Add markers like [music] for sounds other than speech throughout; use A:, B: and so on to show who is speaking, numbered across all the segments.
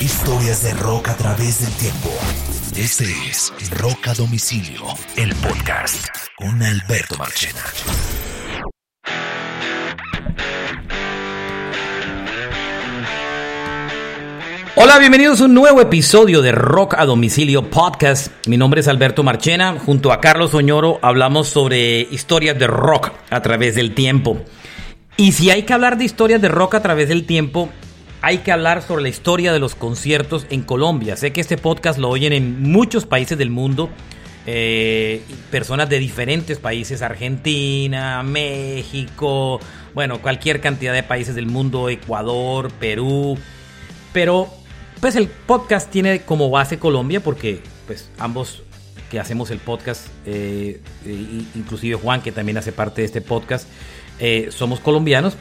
A: Historias de rock a través del tiempo. Este es Rock a Domicilio, el podcast con Alberto Marchena.
B: Hola, bienvenidos a un nuevo episodio de Rock a Domicilio Podcast. Mi nombre es Alberto Marchena. Junto a Carlos Oñoro hablamos sobre historias de rock a través del tiempo. Y si hay que hablar de historias de rock a través del tiempo, hay que hablar sobre la historia de los conciertos en Colombia. Sé que este podcast lo oyen en muchos países del mundo. Eh, personas de diferentes países, Argentina, México, bueno, cualquier cantidad de países del mundo, Ecuador, Perú. Pero pues el podcast tiene como base Colombia porque pues ambos que hacemos el podcast, eh, inclusive Juan que también hace parte de este podcast, eh, somos colombianos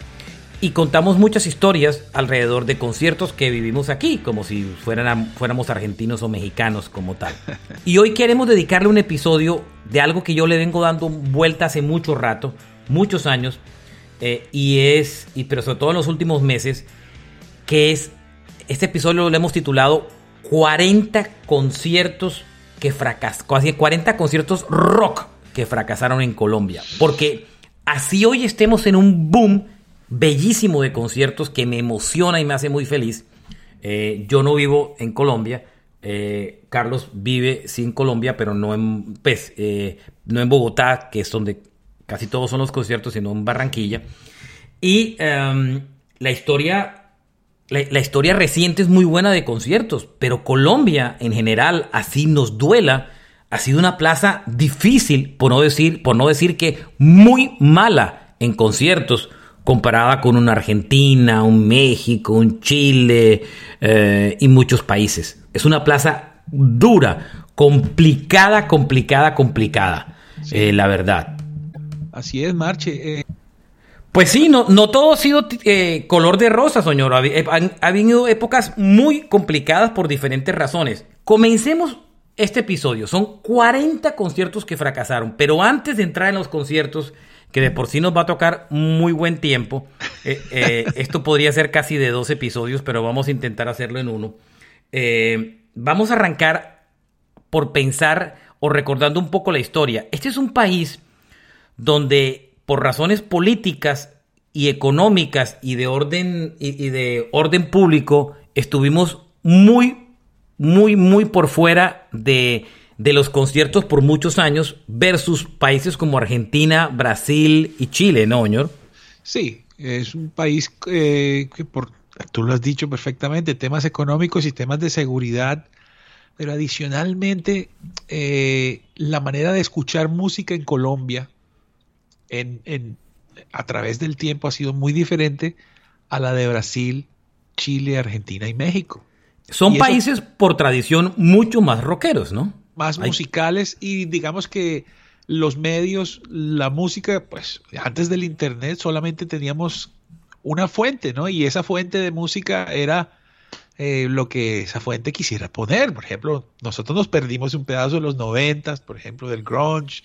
B: y contamos muchas historias alrededor de conciertos que vivimos aquí, como si fueran, fuéramos argentinos o mexicanos como tal. [laughs] Y hoy queremos dedicarle un episodio de algo que yo le vengo dando vuelta hace mucho rato, muchos años, eh, y es, y, pero sobre todo en los últimos meses, que es este episodio lo hemos titulado 40 conciertos que fracasaron, 40 conciertos rock que fracasaron en Colombia. Porque así hoy estemos en un boom bellísimo de conciertos que me emociona y me hace muy feliz. Eh, yo no vivo en Colombia. Eh, Carlos vive sin Colombia, pero no en, pues, eh, no en Bogotá, que es donde casi todos son los conciertos, sino en Barranquilla. Y em, la historia la, historia reciente es muy buena de conciertos, pero Colombia en general, así nos duela, ha sido una plaza difícil, por no decir, por no decir que muy mala en conciertos, comparada con una Argentina, un México, un Chile eh, y muchos países. Es una plaza dura, complicada, complicada, complicada, eh, la verdad.
C: Así es, Marche. Eh,
B: pues sí, no, no todo ha sido color de rosa, señor. Ha, ha, habido épocas muy complicadas por diferentes razones. Comencemos este episodio. Son 40 conciertos que fracasaron, pero antes de entrar en los conciertos, que de por sí nos va a tocar muy buen tiempo, eh, eh, [laughs] esto podría ser casi de dos episodios, pero vamos a intentar hacerlo en uno. vamos a arrancar por pensar o recordando un poco la historia. Este es un país donde por razones políticas y económicas y de orden y, de orden público estuvimos muy muy muy por fuera de, de los conciertos por muchos años versus países como Argentina, Brasil y Chile, ¿no, señor?
C: Sí, es un país eh, que por tú lo has dicho perfectamente, temas económicos y temas de seguridad, pero adicionalmente eh, la manera de escuchar música en Colombia en, a través del tiempo ha sido muy diferente a la de Brasil, Chile, Argentina y México.
B: Son países por tradición mucho más rockeros, ¿no?
C: Más musicales y digamos que los medios, la música, pues antes del Internet solamente teníamos una fuente, ¿no? Y esa fuente de música era eh, lo que esa fuente quisiera poner. Por ejemplo, nosotros nos perdimos un pedazo de los noventas, por ejemplo, del grunge,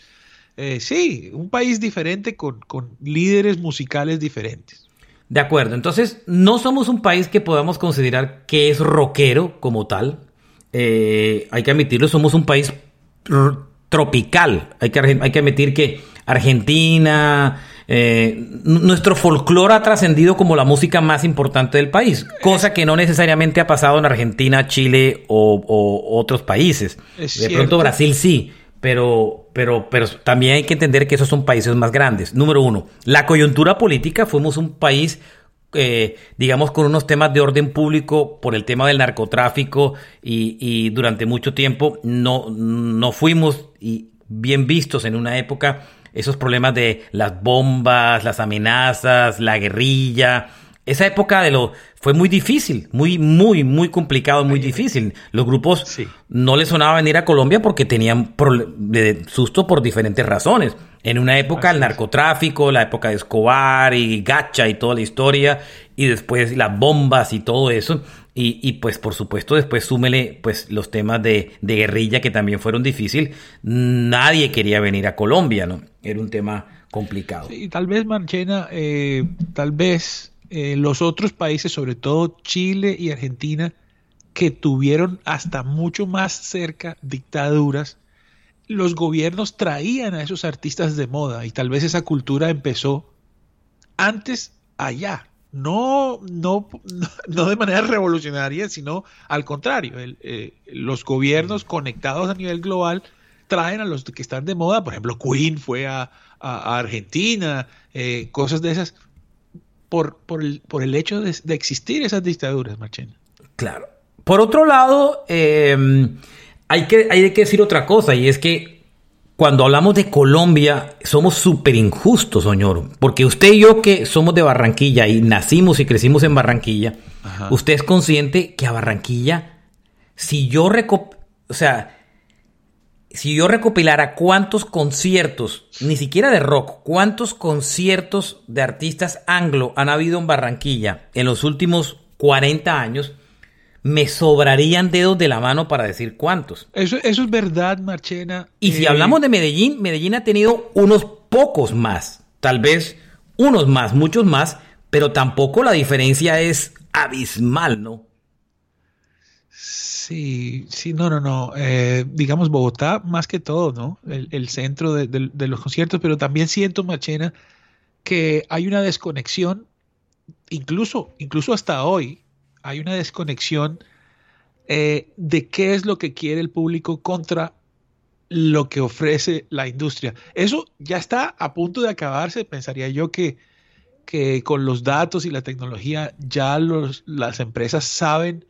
C: eh, sí, un país diferente con, líderes musicales diferentes.
B: De acuerdo, entonces no somos un país que podamos considerar que es rockero como tal. Eh, hay que admitirlo, somos un país tropical. Hay que, hay que admitir que Argentina, eh, nuestro folclore ha trascendido como la música más importante del país, cosa que no necesariamente ha pasado en Argentina, Chile o, otros países. de pronto Brasil sí, pero, pero, pero también hay que entender que esos son países más grandes. Número uno, la coyuntura política, fuimos un país, eh, digamos, con unos temas de orden público por el tema del narcotráfico y, y durante mucho tiempo no, no fuimos y bien vistos en una época esos problemas de las bombas, las amenazas, la guerrilla, esa época de lo fue muy difícil, muy, muy, muy complicado, muy difícil. Los grupos no les sonaba venir a Colombia porque tenían susto por diferentes razones. En una época el narcotráfico, la época de Escobar y Gacha y toda la historia, y después las bombas y todo eso. Y, y pues por supuesto después súmele pues los temas de, de guerrilla que también fueron difíciles. Nadie quería venir a Colombia, ¿no? Era un tema complicado.
C: Sí, tal vez Manchena, eh, tal vez eh, los otros países, sobre todo Chile y Argentina, que tuvieron hasta mucho más cerca dictaduras, los gobiernos traían a esos artistas de moda y tal vez esa cultura empezó antes allá. No, no, [laughs] no de manera revolucionaria, sino al contrario. Eh, los gobiernos conectados a nivel global traen a los que están de moda. Por ejemplo, Queen fue a, Argentina, eh, cosas de esas, por, por, el, por el hecho de, existir esas dictaduras, Marchena.
B: Claro. Por otro lado, em, hay, que, hay que decir otra cosa, y es que cuando hablamos de Colombia, somos súper injustos, señor. Porque usted y yo que somos de Barranquilla y nacimos y crecimos en Barranquilla, usted es consciente que a Barranquilla, si yo o sea, si yo recopilara cuántos conciertos, ni siquiera de rock, cuántos conciertos de artistas anglo han habido en Barranquilla en los últimos 40 años, me sobrarían dedos de la mano para decir cuántos.
C: Eso, eso es verdad, Marchena.
B: Y si eh, hablamos de Medellín, Medellín ha tenido unos pocos más, tal vez unos más, muchos más, pero tampoco la diferencia es abismal, ¿no?
C: Sí, sí, no, no, no. Eh, digamos Bogotá más que todo, ¿no? El, centro de, los conciertos, pero también siento, Machena, que hay una desconexión, incluso, incluso hasta hoy, hay una desconexión eh, de qué es lo que quiere el público contra lo que ofrece la industria. Eso ya está a punto de acabarse, pensaría yo que, que con los datos y la tecnología ya los, las empresas saben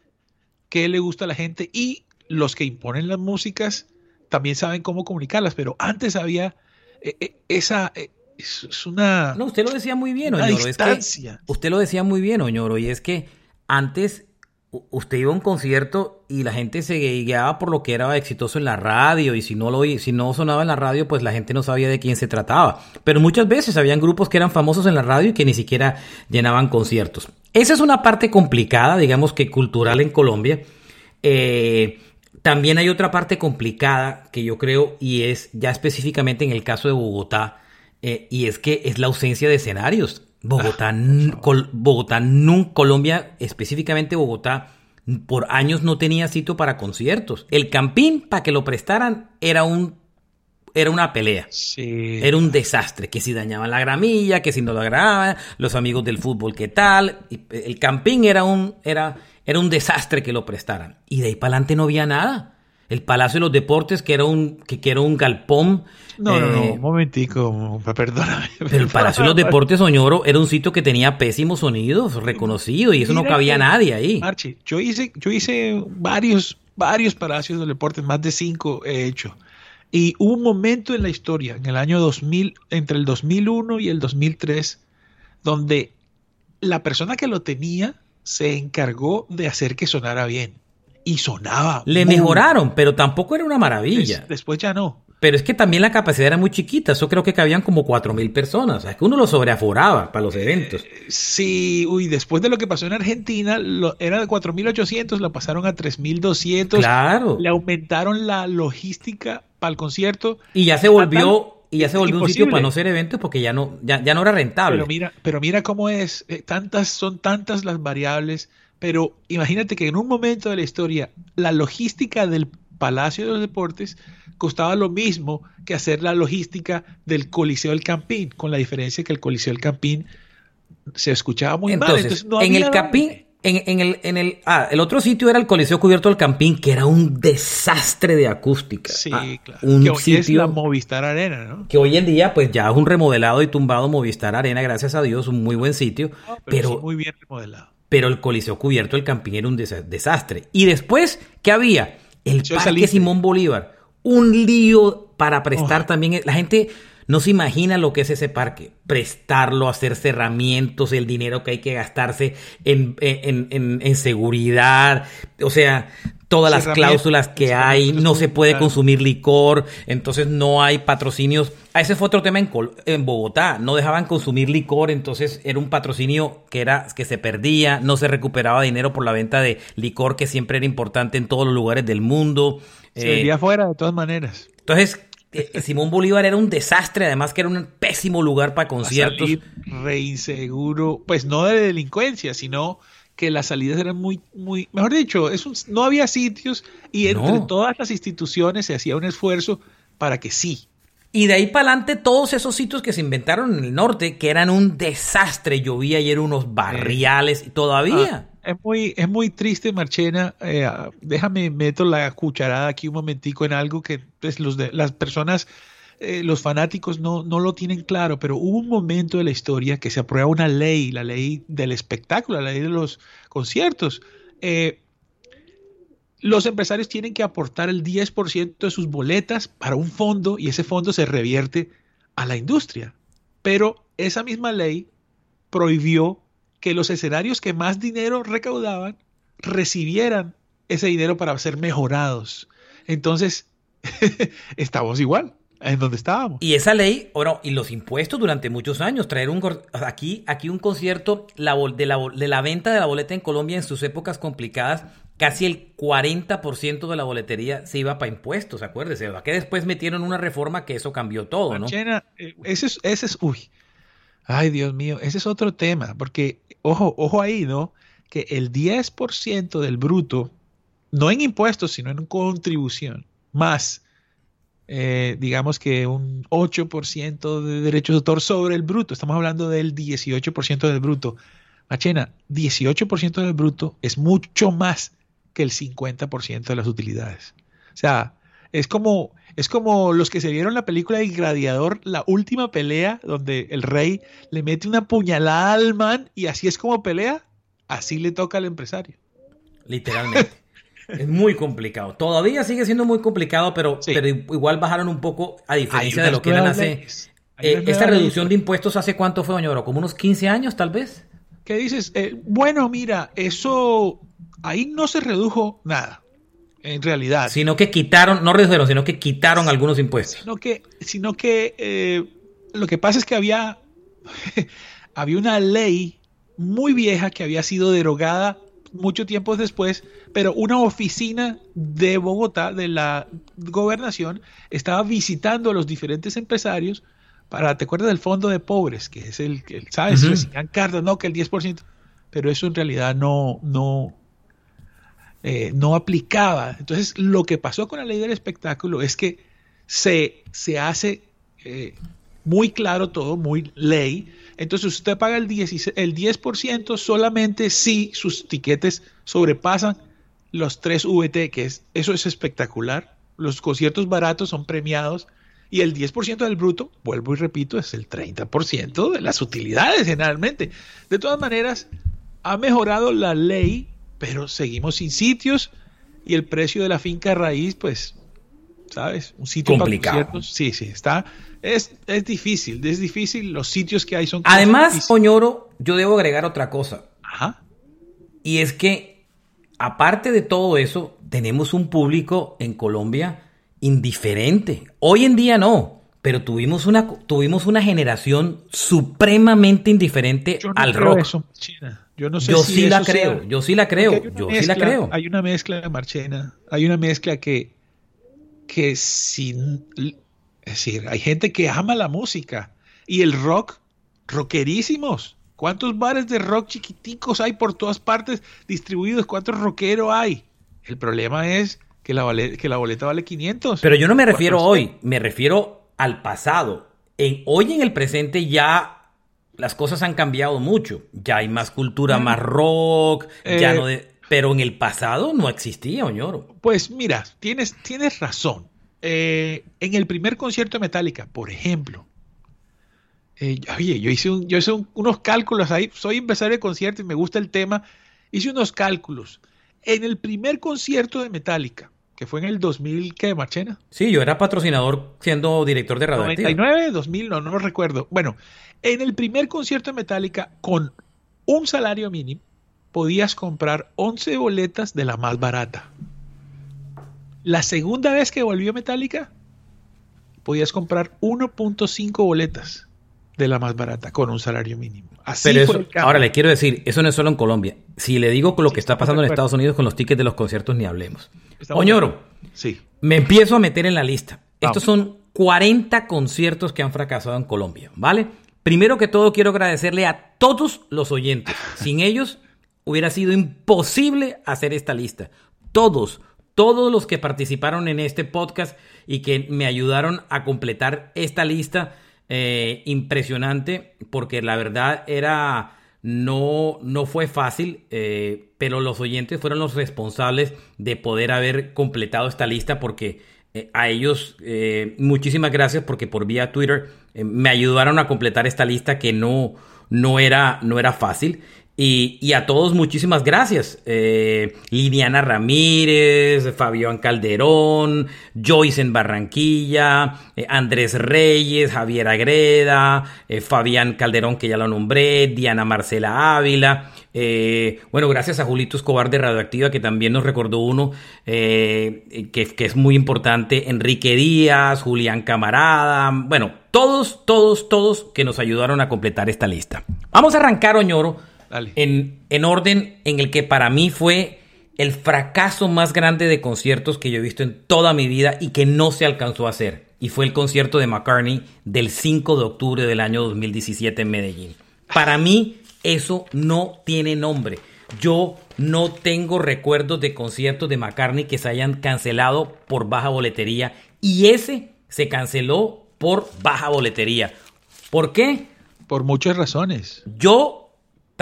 C: qué le gusta a la gente y los que imponen las músicas también saben cómo comunicarlas, pero antes había eh, eh, esa... Eh, es una...
B: No, usted lo decía muy bien, Oñoro. usted lo decía muy bien, Oñoro, y es que antes usted iba a un concierto y la gente se guiaba por lo que era exitoso en la radio y si no lo si no sonaba en la radio pues la gente no sabía de quién se trataba pero muchas veces habían grupos que eran famosos en la radio y que ni siquiera llenaban conciertos esa es una parte complicada, digamos que cultural en Colombia. Eh, también hay otra parte complicada que yo creo y es ya específicamente en el caso de Bogotá eh, y es que es la ausencia de escenarios. Bogotá, ah, Bogotá, Colombia, específicamente Bogotá, por años no tenía sitio para conciertos. El campín, para que lo prestaran, era un era una pelea. Era un desastre. Que si dañaban la gramilla, que si no la grababan, los amigos del fútbol, ¿qué tal? El camping era un, era, era un desastre que lo prestaran. Y de ahí para adelante no había nada. El Palacio de los Deportes, que era un, que, era un galpón.
C: No, no, no, eh, un momentico, [laughs] perdóname.
B: Pero el Palacio de los Deportes, Soñoro, era un sitio que tenía pésimos sonidos, reconocido, y eso no cabía nadie ahí.
C: Marchi, yo hice, yo hice varios, varios Palacios de los Deportes, más de cinco he hecho. Y hubo un momento en la historia, en el año 2000, entre el 2001 y el 2003, donde la persona que lo tenía se encargó de hacer que sonara bien. Y sonaba.
B: Le mejoraron, pero tampoco era una maravilla.
C: después ya no.
B: Pero es que también la capacidad era muy chiquita. Eso creo que cabían como 4.000 personas. O sea, es que uno lo sobreaforaba para los eventos. Eh,
C: sí, uy, después de lo que pasó en Argentina, lo, era de 4.800, lo pasaron a 3.200.
B: Claro.
C: Le aumentaron la logística para el concierto.
B: Y ya se volvió y ya se volvió un sitio para no ser eventos porque ya no ya, no era rentable.
C: Pero mira, pero mira cómo es, eh, tantas son tantas las variables, pero imagínate que en un momento de la historia la logística del Palacio de los Deportes costaba lo mismo que hacer la logística del Coliseo del Campín, con la diferencia que el Coliseo del Campín se escuchaba muy mal.
B: Entonces, en el Campín en, el, en el, ah, el otro sitio era el Coliseo Cubierto del Campín, que era un desastre de acústica.
C: Sí, ah, claro. Un que hoy es la Movistar Arena, ¿no?
B: Que hoy en día, pues ya es un remodelado y tumbado Movistar Arena, gracias a Dios, un muy buen sitio. pero,
C: muy bien remodelado.
B: Pero el Coliseo Cubierto del Campín era un desastre. Y después, ¿qué había? El Parque Simón Bolívar. Un lío para prestar también. La gente no se imagina lo que es ese parque. Prestarlo, hacer cerramientos, el dinero que hay que gastarse en, en, seguridad. O sea, todas las cláusulas que hay, no se puede consumir licor, entonces no hay patrocinios. A ese fue otro tema en, en, Bogotá, no dejaban consumir licor, entonces era un patrocinio que era que se perdía, no se recuperaba dinero por la venta de licor que siempre era importante en todos los lugares del mundo.
C: Se eh, afuera de todas maneras.
B: Entonces, eh, Simón Bolívar era un desastre, además que era un pésimo lugar para conciertos.
C: Re inseguro, pues no de delincuencia, sino que las salidas eran muy, muy, mejor dicho, es no había sitios y entre todas las instituciones se hacía un esfuerzo para que sí.
B: Y de ahí para adelante todos esos sitios que se inventaron en el norte, que eran un desastre, llovía y eran unos barriales, y todavía.
C: Ah, es muy, es muy triste, Marchena. Eh, déjame meto la cucharada aquí un momentico en algo que pues, los de, las personas, eh, los fanáticos no, no lo tienen claro, pero hubo un momento de la historia que se aprueba una ley, la ley del espectáculo, la ley de los conciertos. Eh, los empresarios tienen que aportar el 10% de sus boletas para un fondo y ese fondo se revierte a la industria. Pero esa misma ley prohibió que los escenarios que más dinero recaudaban recibieran ese dinero para ser mejorados. Entonces, [laughs] estamos igual en donde estábamos.
B: Y esa ley, bueno, y los impuestos durante muchos años, traer un aquí, aquí un concierto de la venta de la boleta en Colombia en sus épocas complicadas, casi el 40% de la boletería se iba para impuestos, acuérdese, que después metieron una reforma que eso cambió todo, ¿no?
C: Eh, ese es, ese es, uy, ay Dios mío, ese es otro tema, porque ojo, ojo ahí, ¿no? Que el 10% del bruto, no en impuestos, sino en contribución, más, eh, digamos que un 8% de derechos de autor sobre el bruto, estamos hablando del 18% del bruto. Machena, 18% del bruto es mucho más que el 50% de las utilidades. O sea, es como, es como los que se vieron la película del Gladiador, la última pelea, donde el rey le mete una puñalada al man y así es como pelea, así le toca al empresario.
B: Literalmente. [laughs] es muy complicado. Todavía sigue siendo muy complicado, pero, pero igual bajaron un poco, a diferencia de lo que eran hace. Eh, esta reducción de impuestos hace cuánto fue, Doña ¿Como unos 15 años, tal vez?
C: ¿Qué dices? Eh, bueno, mira, eso ahí no se redujo nada en realidad.
B: Sino que quitaron, no redujeron, sino que quitaron algunos impuestos.
C: Sino que, sino que eh, lo que pasa es que había, [laughs] había una ley muy vieja que había sido derogada mucho tiempo después, pero una oficina de Bogotá, de la gobernación, estaba visitando a los diferentes empresarios para, ¿te acuerdas del fondo de pobres? Que es el que, ¿sabes? Uh no, que el 10%, pero eso en realidad no, no, eh, no aplicaba. Entonces, lo que pasó con la ley del espectáculo es que se, se hace eh, muy claro todo, muy ley. Entonces, usted paga el 10%, el 10 solamente si sus tiquetes sobrepasan los 3 VT, que es, eso es espectacular. Los conciertos baratos son premiados y el 10% del bruto, vuelvo y repito, es el 30% de las utilidades generalmente. De todas maneras, ha mejorado la ley pero seguimos sin sitios y el precio de la finca raíz, pues, ¿sabes?
B: Un sitio complicado.
C: sí, sí, está. Es, es difícil, es difícil. Los sitios que hay son.
B: Además, Oñoro, yo debo agregar otra cosa. Ajá. Y es que, aparte de todo eso, tenemos un público en Colombia indiferente. Hoy en día no. Pero tuvimos una, tuvimos una generación supremamente indiferente al rock. Yo no sé yo sí la creo, yo sí la creo, yo sí la creo.
C: Hay una mezcla, Marchena, hay una mezcla que, que sin, es decir, hay gente que ama la música y el rock, rockerísimos. ¿Cuántos bares de rock chiquiticos hay por todas partes distribuidos? ¿Cuántos rockeros hay? El problema es que la, que la boleta vale 500.
B: Pero yo no me refiero hoy, me refiero al pasado. En, hoy en el presente ya las cosas han cambiado mucho. Ya hay más cultura, más rock, ya eh, no pero en el pasado no existía, Oñoro.
C: Pues mira, tienes, tienes razón. Eh, en el primer concierto de Metallica, por ejemplo, eh, oye, yo hice, yo hice unos cálculos ahí, soy empresario de conciertos y me gusta el tema, hice unos cálculos. En el primer concierto de Metallica, que fue en el 2000, ¿qué, Marchena?
B: Sí, yo era patrocinador siendo director de radio.
C: 99, 2000, no, no lo recuerdo. Bueno, en el primer concierto de Metallica, con un salario mínimo, podías comprar 11 boletas de la más barata. La segunda vez que volvió Metallica, podías comprar 1.5 boletas de la más barata con un salario mínimo.
B: Así Pero ahora le quiero decir, eso no es solo en Colombia. Si le digo con lo que está pasando en Estados Unidos con los tickets de los conciertos, ni hablemos. Oñoro, sí. me empiezo a meter en la lista. Estos son 40 conciertos que han fracasado en Colombia, ¿vale? Primero que todo, quiero agradecerle a todos los oyentes. [laughs] Sin ellos, hubiera sido imposible hacer esta lista. Todos, todos los que participaron en este podcast y que me ayudaron a completar esta lista eh, impresionante, porque la verdad era no, no fue fácil, eh, pero los oyentes fueron los responsables de poder haber completado esta lista porque eh, a ellos muchísimas gracias porque por vía Twitter me ayudaron a completar esta lista que no, no, era, no era fácil. Y, a todos muchísimas gracias. Eh, Liliana Ramírez, Fabián Calderón, Joyce en Barranquilla, eh, Andrés Reyes, Javier Agreda, eh, Fabián Calderón que ya lo nombré, Diana Marcela Ávila. bueno, gracias a Julito Escobar de Radioactiva que también nos recordó uno que, que es muy importante. Enrique Díaz, Julián Camarada. Bueno, todos, todos, todos que nos ayudaron a completar esta lista. Vamos a arrancar, Oñoro en, orden en el que para mí fue el fracaso más grande de conciertos que yo he visto en toda mi vida y que no se alcanzó a hacer. Y fue el concierto de McCartney del 5 de octubre del año 2017 en Medellín. Para mí eso no tiene nombre. Yo no tengo recuerdos de conciertos de McCartney que se hayan cancelado por baja boletería. Y ese se canceló por baja boletería. ¿Por qué?
C: Por muchas razones.
B: Yo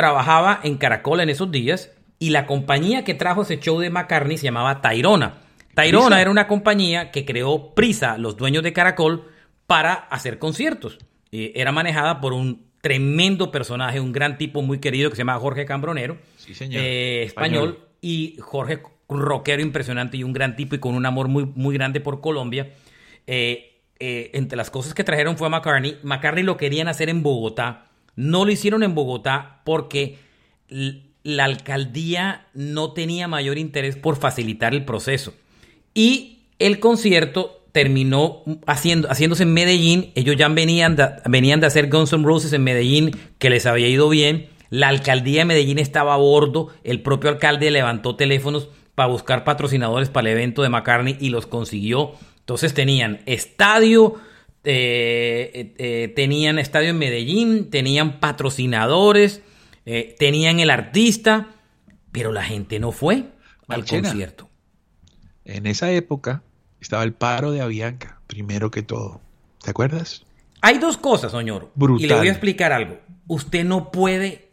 B: trabajaba en Caracol en esos días y la compañía que trajo ese show de McCartney se llamaba Tairona. Tairona era una compañía que creó Prisa, los dueños de Caracol, para hacer conciertos. Eh, era manejada por un tremendo personaje, un gran tipo muy querido que se llama Jorge Cambronero, eh, español, y Jorge rockero impresionante y un gran tipo y con un amor muy, muy grande por Colombia. Eh, entre las cosas que trajeron fue a McCartney. McCartney lo querían hacer en Bogotá no lo hicieron en Bogotá porque la alcaldía no tenía mayor interés por facilitar el proceso. Y el concierto terminó haciendo, haciéndose en Medellín. Ellos ya venían de, venían de hacer Guns N' Roses en Medellín, que les había ido bien. La alcaldía de Medellín estaba a bordo. El propio alcalde levantó teléfonos para buscar patrocinadores para el evento de McCartney y los consiguió. Entonces tenían estadio, eh, eh, eh, tenían estadio en Medellín, tenían patrocinadores, tenían el artista, pero la gente no fue al concierto.
C: En esa época estaba el paro de Avianca, primero que todo. ¿Te acuerdas?
B: Hay dos cosas, señor. Y le voy a explicar algo. Usted no puede.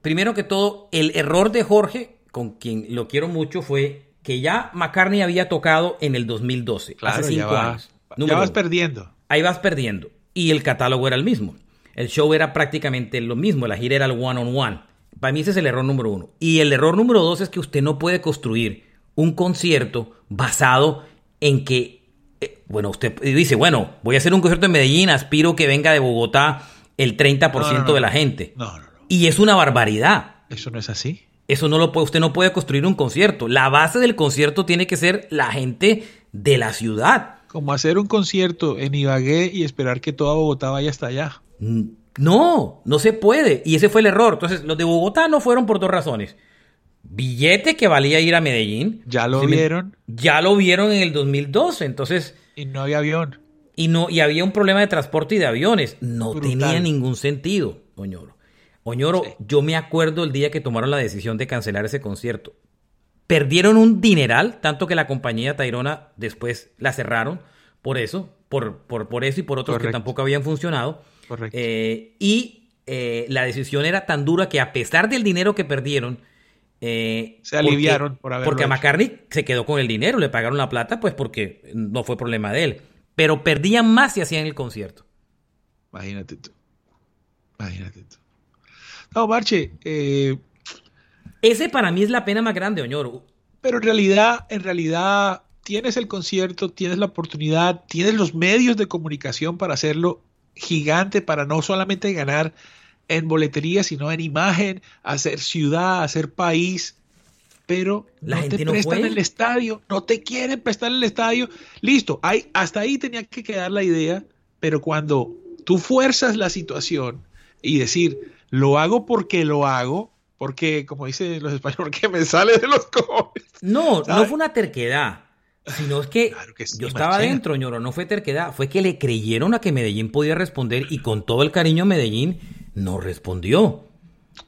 B: Primero que todo, el error de Jorge, con quien lo quiero mucho, fue que ya McCartney había tocado en el 2012, hace cinco años.
C: ya vas perdiendo
B: ahí vas perdiendo. Y el catálogo era el mismo. El show era prácticamente lo mismo, la gira era el one on one. Para mí ese es el error número uno. Y el error número dos es que usted no puede construir un concierto basado en que, eh, bueno, usted dice, bueno, voy a hacer un concierto en Medellín, aspiro que venga de Bogotá el 30% de la gente. No, no, no. Y es una barbaridad.
C: Eso no es así.
B: Eso no lo puede, usted no puede construir un concierto. La base del concierto tiene que ser la gente de la ciudad
C: como hacer un concierto en Ibagué y esperar que toda Bogotá vaya hasta allá.
B: Mm, no, no se puede. Y ese fue el error. Entonces, los de Bogotá no fueron por dos razones. Billete que valía ir a Medellín.
C: Ya lo vieron.
B: Ya lo vieron en el 2012. Entonces.
C: Y no había avión.
B: Y, no, y había un problema de transporte y de aviones. No tenía ningún sentido, Oñoro. Oñoro, yo me acuerdo el día que tomaron la decisión de cancelar ese concierto. Perdieron un dineral, tanto que la compañía Tairona después la cerraron por eso, por, por, por eso y por otros que tampoco habían funcionado. Correcto. Eh, y eh, la decisión era tan dura que a pesar del dinero que perdieron,
C: eh, se aliviaron
B: por haberlo Porque a McCartney se quedó con el dinero, le pagaron la plata, pues porque no fue problema de él. Pero perdían más si hacían el concierto.
C: Imagínate tú. Imagínate tú. No, Marche, eh,
B: ese para mí es la pena más grande, Oñoro.
C: Pero en realidad, en realidad, tienes el concierto, tienes la oportunidad, tienes los medios de comunicación para hacerlo gigante, para no solamente ganar en boletería, sino en imagen, hacer ciudad, hacer país. Pero la no gente te prestan el estadio, no te quieren prestar el estadio. Listo, hay, hasta ahí tenía que quedar la idea, pero cuando tú fuerzas la situación y decir, lo hago porque lo hago, porque, como dicen los españoles, que me sale de los cojones.
B: No, no fue una terquedad. Sino es que, yo estaba dentro, ñoro, no fue terquedad, fue que le creyeron a que Medellín podía responder y con todo el cariño Medellín no respondió.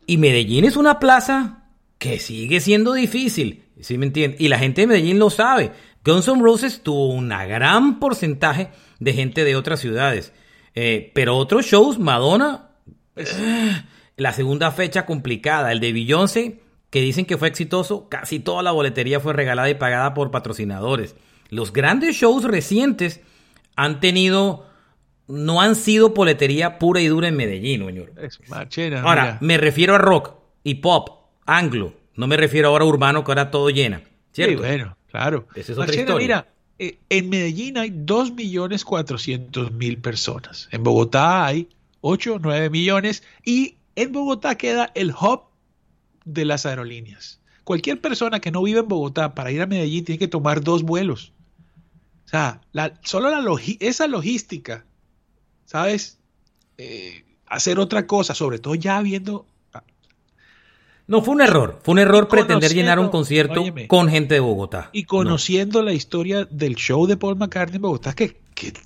B: Y Medellín es una plaza que sigue siendo difícil, ¿sí me entienden? Y la gente de Medellín lo sabe. Guns N' Roses tuvo un gran porcentaje de gente de otras ciudades. Eh, pero otros shows, Madonna, eh, la segunda fecha complicada, el de Beyoncé, que dicen que fue exitoso, casi toda la boletería fue regalada y pagada por patrocinadores. Los grandes shows recientes han tenido, no han sido boletería pura y dura en Medellín, señor. Ahora, me refiero a rock y pop, anglo, no me refiero ahora a urbano que ahora todo llena. ¿cierto?
C: Sí, bueno, claro.
B: Esa es otra historia.
C: Mira, eh, en Medellín hay 2.400.000 personas. En Bogotá hay 8, 9 millones. Y en Bogotá queda el hub de las aerolíneas. Cualquier persona que no vive en Bogotá para ir a Medellín tiene que tomar dos vuelos. O sea, solo la esa logística, ¿sabes? Eh, hacer otra cosa, sobre todo ya viendo
B: no, fue un error. Fue un error pretender llenar un concierto con gente de Bogotá.
C: Y conociendo la historia del show de Paul McCartney en Bogotá, que,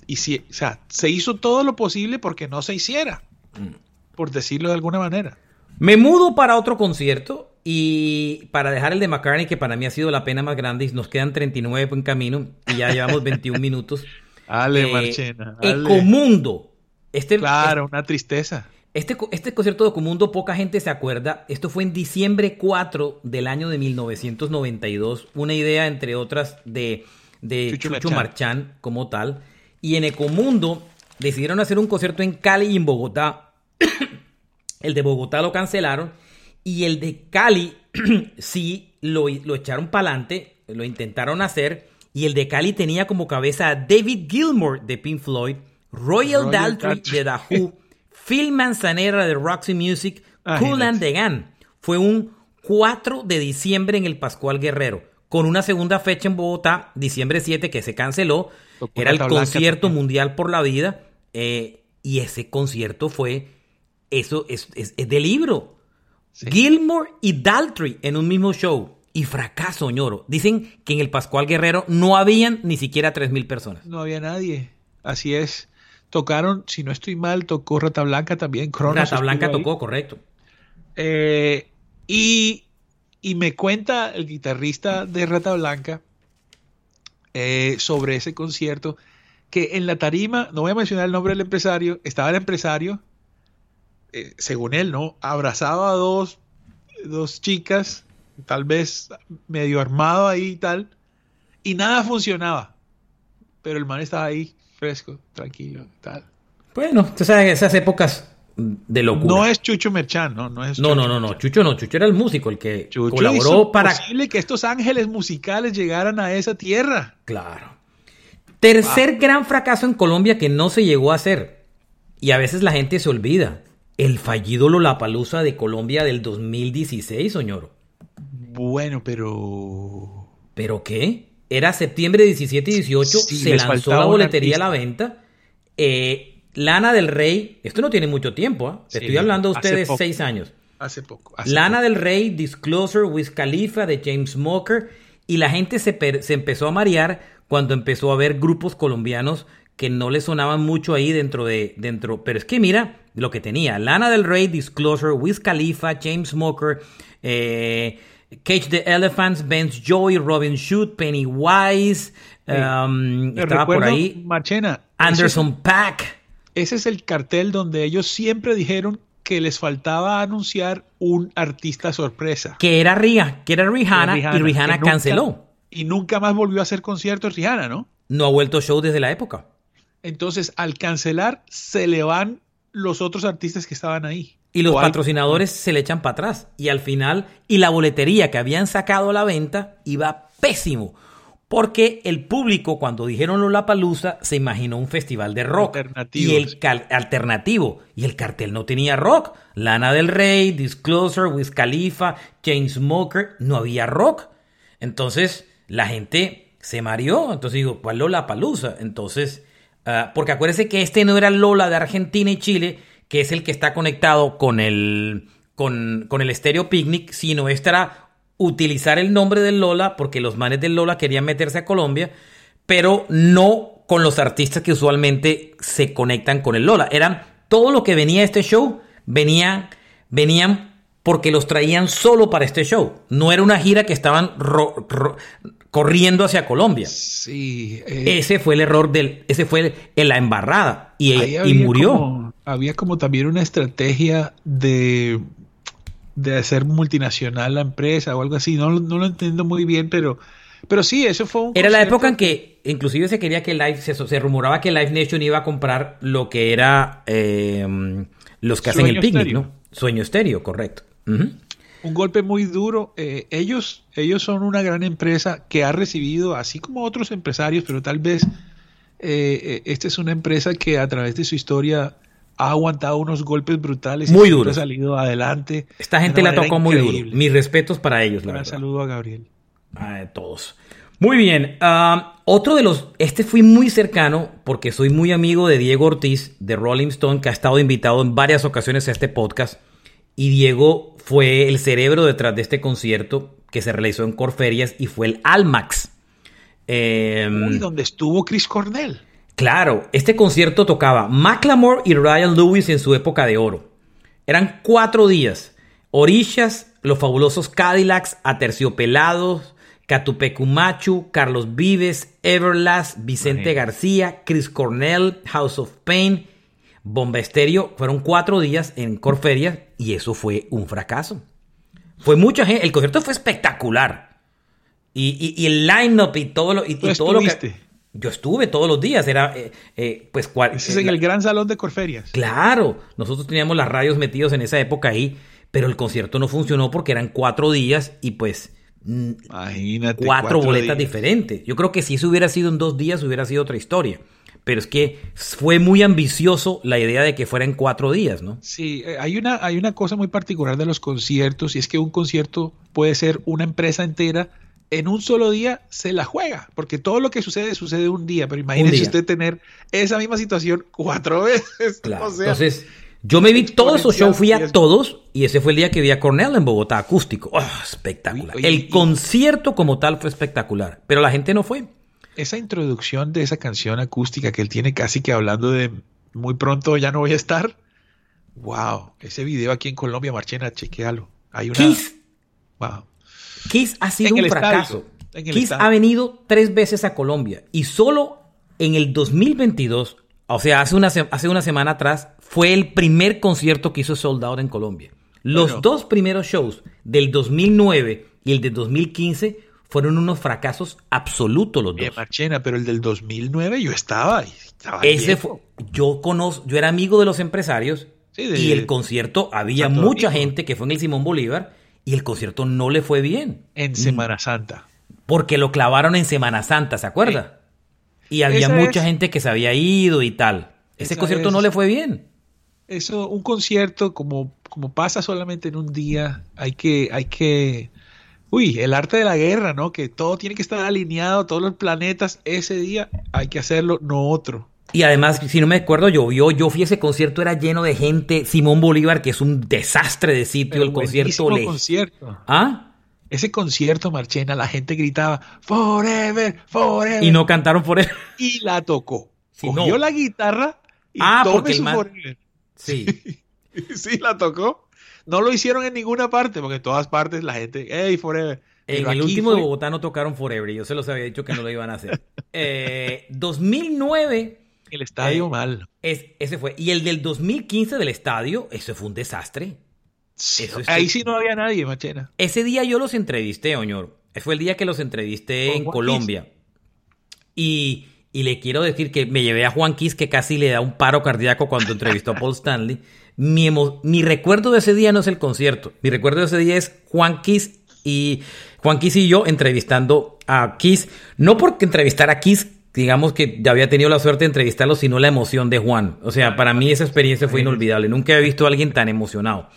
C: y si, o sea, se hizo todo lo posible porque no se hiciera, mm. Por decirlo de alguna manera.
B: Me mudo para otro concierto y para dejar el de McCartney, que para mí ha sido la pena más grande, y nos quedan 39 en camino y ya llevamos 21 minutos. [laughs]
C: Ale, eh, Marchena.
B: Ecomundo. Este,
C: claro, una tristeza.
B: Este, este concierto de Comundo poca gente se acuerda. Esto fue en diciembre 4 del año de 1992. Una idea, entre otras, de, de Chucho, Marchán como tal. Y en Ecomundo decidieron hacer un concierto en Cali y en Bogotá. El de Bogotá lo cancelaron. Y el de Cali [clears throat] sí lo, lo echaron para adelante. Lo intentaron hacer. Y el de Cali tenía como cabeza a David Gilmour de Pink Floyd, Royal, Daltrey de The Who. [laughs] Phil Manzanera de Roxy Music, Cool and the Gun. Fue un 4 de diciembre en el Pascual Guerrero, con una segunda fecha en Bogotá, diciembre 7, que se canceló. Era el concierto mundial por la vida. Eh, y ese concierto fue, eso es, de libro. Gilmore y Daltrey en un mismo show. Y fracaso, ñoro. Dicen que en el Pascual Guerrero no habían ni siquiera 3.000 personas.
C: No había nadie. Así es. Tocaron, si no estoy mal, tocó Rata Blanca también.
B: Rata Blanca tocó, correcto.
C: Eh, y, me cuenta el guitarrista de Rata Blanca eh, sobre ese concierto que en la tarima, no voy a mencionar el nombre del empresario, estaba el empresario, eh, según él, ¿no? Abrazaba a dos, dos chicas, tal vez medio armado ahí y tal, y nada funcionaba. Pero el man estaba ahí fresco, tranquilo, tal.
B: Bueno, tú sabes, esas épocas de locura.
C: No es Chucho Merchan, ¿no? No, es
B: no, no, no, no, Chucho no, Chucho era el músico, el que colaboró para...
C: posible que estos ángeles musicales llegaran a esa tierra.
B: Claro. Tercer gran fracaso en Colombia que no se llegó a hacer. Y a veces la gente se olvida. El fallido Lollapalooza de Colombia del 2016, señor.
C: Bueno, pero...
B: ¿Pero qué? Era septiembre 17 y 18, se lanzó la boletería a la venta. Eh, Lana del Rey, esto no tiene mucho tiempo, ¿ah? estoy hablando de ustedes seis años.
C: Hace poco.
B: Lana del Rey, Disclosure, Wiz Khalifa, de James Smoker, y la gente se, se empezó a marear cuando empezó a ver grupos colombianos que no le sonaban mucho ahí dentro de dentro, pero es que mira lo que tenía, Lana del Rey, Disclosure, Wiz Khalifa, James Smoker, eh, Cage the Elephants, Ben's Joy, Robin Shoot, Pennywise, um, estaba por ahí.
C: Marchena.
B: Anderson Pack.
C: Ese es el cartel donde ellos siempre dijeron que les faltaba anunciar un artista sorpresa.
B: Que era Rihanna, que era Rihanna, y Rihanna canceló.
C: y nunca más volvió a hacer conciertos Rihanna, ¿no?
B: No ha vuelto show desde la época.
C: Entonces, al cancelar, se le van los otros artistas que estaban ahí.
B: Y los patrocinadores se le echan para atrás. Y al final, y la boletería que habían sacado a la venta iba pésimo. Porque el público, cuando dijeron La Palusa, se imaginó un festival de rock.
C: Alternativo.
B: Y el alternativo. Y el cartel no tenía rock. Lana del Rey, Disclosure, Wiz Khalifa, James Smoker. No había rock. Entonces, la gente se mareó. Entonces digo, ¿cuál Lola Palusa? Entonces, ah, porque acuérdense que este no era Lola de Argentina y Chile, que es el que está conectado con el, con, con el Stereo Picnic, sino este era utilizar el nombre del Lola, porque los manes del Lola querían meterse a Colombia, pero no con los artistas que usualmente se conectan con el Lola. Eran todo lo que venía a este show, venían, venían porque los traían solo para este show. No era una gira que estaban corriendo hacia Colombia.
C: Sí.
B: Eh, ese fue el error del, ese fue la embarrada y, y murió.
C: había como también una estrategia de de hacer multinacional la empresa o algo así. No, no lo entiendo muy bien, pero, pero sí, eso fue un...
B: Era la época en que inclusive se quería que Live, se, se rumoraba que Live Nation iba a comprar lo que era em, los que hacen el picnic, ¿no? Sueño estéreo, correcto.
C: Un golpe muy duro. Eh, ellos, ellos son una gran empresa que ha recibido, así como otros empresarios, pero tal vez eh, eh, esta es una empresa que a través de su historia ha aguantado unos golpes brutales.
B: Muy duros.
C: Ha salido adelante.
B: Esta gente la tocó muy duro. Mis respetos para ellos,
C: la Un saludo a Gabriel.
B: A todos. Muy bien. Ah, otro de los. Este fui muy cercano porque soy muy amigo de Diego Ortiz de Rolling Stone, que ha estado invitado en varias ocasiones a este podcast. Y Diego fue el cerebro detrás de este concierto que se realizó en Corferias y fue el Almax.
C: Eh, donde estuvo Chris Cornell.
B: Claro, este concierto tocaba Macklemore y Ryan Lewis en su época de oro. Eran cuatro días. Orillas, los fabulosos Cadillacs, Aterciopelados, Catupecumachu, Carlos Vives, Everlast, Vicente García, Chris Cornell, House of Pain, Bomba Estéreo. Fueron cuatro días en Corferia y eso fue un fracaso. Fue mucha gente. El concierto fue espectacular. Y, el line-up y todo lo, y, todo lo que. Yo estuve todos los días, era eh, eh, pues cuál.
C: Ese es en el gran salón de Corferias.
B: Claro, nosotros teníamos las radios metidos en esa época ahí, pero el concierto no funcionó porque eran cuatro días y pues
C: mm, Imagínate,
B: cuatro, boletas diferentes. Yo creo que si eso hubiera sido en dos días hubiera sido otra historia. Pero es que fue muy ambicioso la idea de que fuera en cuatro días, ¿no?
C: Sí, eh, hay una, hay una cosa muy particular de los conciertos y es que un concierto puede ser una empresa entera en un solo día se la juega, porque todo lo que sucede sucede un día, pero imagínese usted tener esa misma situación cuatro [laughs] veces.
B: Entonces, yo me vi todos esos shows, fui a todos, y ese fue el día que vi a Cornell en Bogotá, acústico. Oh, espectacular. el concierto como tal fue espectacular, pero la gente no fue.
C: Esa introducción de esa canción acústica que él tiene casi que hablando de muy pronto ya no voy a estar. Wow, ese video aquí en Colombia, Marchena, chequealo. Hay una.
B: Wow. Kiss ha sido un fracaso. Kiss ha venido tres veces a Colombia y solo en el 2022, o sea, hace una, hace una semana atrás, fue el primer concierto que hizo Sold Out en Colombia. Los dos primeros shows del 2009 y el de 2015 fueron unos fracasos absolutos los dos.
C: Marchena, pero el del 2009 yo estaba, estaba
B: Ese fue, yo conozco, yo era amigo de los empresarios y el concierto había mucha gente que fue en el Simón Bolívar y el concierto no le fue bien.
C: En Semana Santa.
B: Porque lo clavaron en Semana Santa, ¿se acuerda? Y había mucha gente que se había ido y tal. Ese concierto no le fue bien.
C: Eso, un concierto como, como pasa solamente en un día, hay que, hay que, uy, el arte de la guerra, ¿no? Que todo tiene que estar alineado, todos los planetas, ese día hay que hacerlo, no otro.
B: Y además, si no me acuerdo, llovió. Yo fui a ese concierto, era lleno de gente. Simón Bolívar, que es un desastre de sitio, el concierto.
C: Le... concierto.
B: ¿Ah?
C: Ese concierto, Marchena, la gente gritaba Forever, Forever.
B: Y no cantaron Forever.
C: Y la tocó. Cogió la guitarra y
B: ah, porque el Forever.
C: Sí. [laughs] sí, la tocó. No lo hicieron en ninguna parte, porque en todas partes la gente, hey, Forever.
B: En el último de Bogotá no tocaron Forever, yo se los había dicho que no lo iban a hacer. [laughs] eh, 2009
C: el estadio eh, mal.
B: Es, ese fue. Y el del 2015 del estadio, ese fue un desastre.
C: ahí sí no había nadie, Machena.
B: Ese día yo los entrevisté, Oñor. Fue el día que los entrevisté en Colombia. Y, y, le quiero decir que me llevé a Juan Kiss, que casi le da un paro cardíaco cuando entrevistó a Paul Stanley. Mi, mi recuerdo de ese día no es el concierto. Mi recuerdo de ese día es Juan Kiss y Juan Kiss y yo entrevistando a Kiss. No porque entrevistar a Kiss digamos que ya había tenido la suerte de entrevistarlo, sino la emoción de Juan. O sea, para mí esa experiencia fue inolvidable. Nunca había visto a alguien tan emocionado.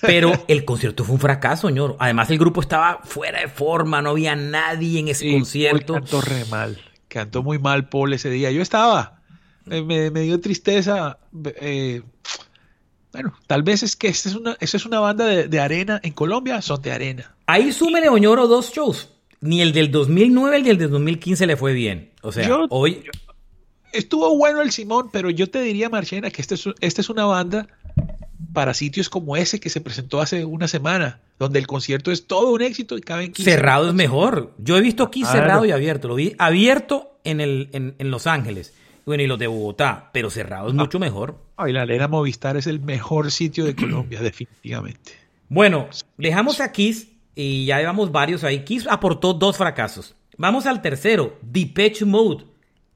B: Pero el concierto fue un fracaso, señor. Además, el grupo estaba fuera de forma, no había nadie en ese concierto.
C: re mal. Cantó muy mal Paul ese día. Yo estaba. Me, dio tristeza. Eh, bueno, tal vez es que esta es una, esta es una banda de, arena. En Colombia son de arena.
B: Ahí súmele, Oñoro, dos shows. Ni el del 2009 ni el del 2015 le fue bien. O sea, hoy...
C: estuvo bueno el Simón, pero yo te diría, Marchena, que esta es, esta es una banda para sitios como ese que se presentó hace una semana, donde el concierto es todo un éxito y caben 15
B: Cerrado es mejor. Yo he visto aquí
C: Claro.
B: cerrado y abierto. Lo vi abierto en, el, en, en Los Ángeles. Bueno, y los de Bogotá, pero cerrado es mucho mejor.
C: Ay, la Arena Movistar es el mejor sitio de Colombia, [clears throat] definitivamente.
B: Bueno, dejamos a Kiss y ya llevamos varios ahí. Kiss aportó dos fracasos. Vamos al tercero, Depeche Mode.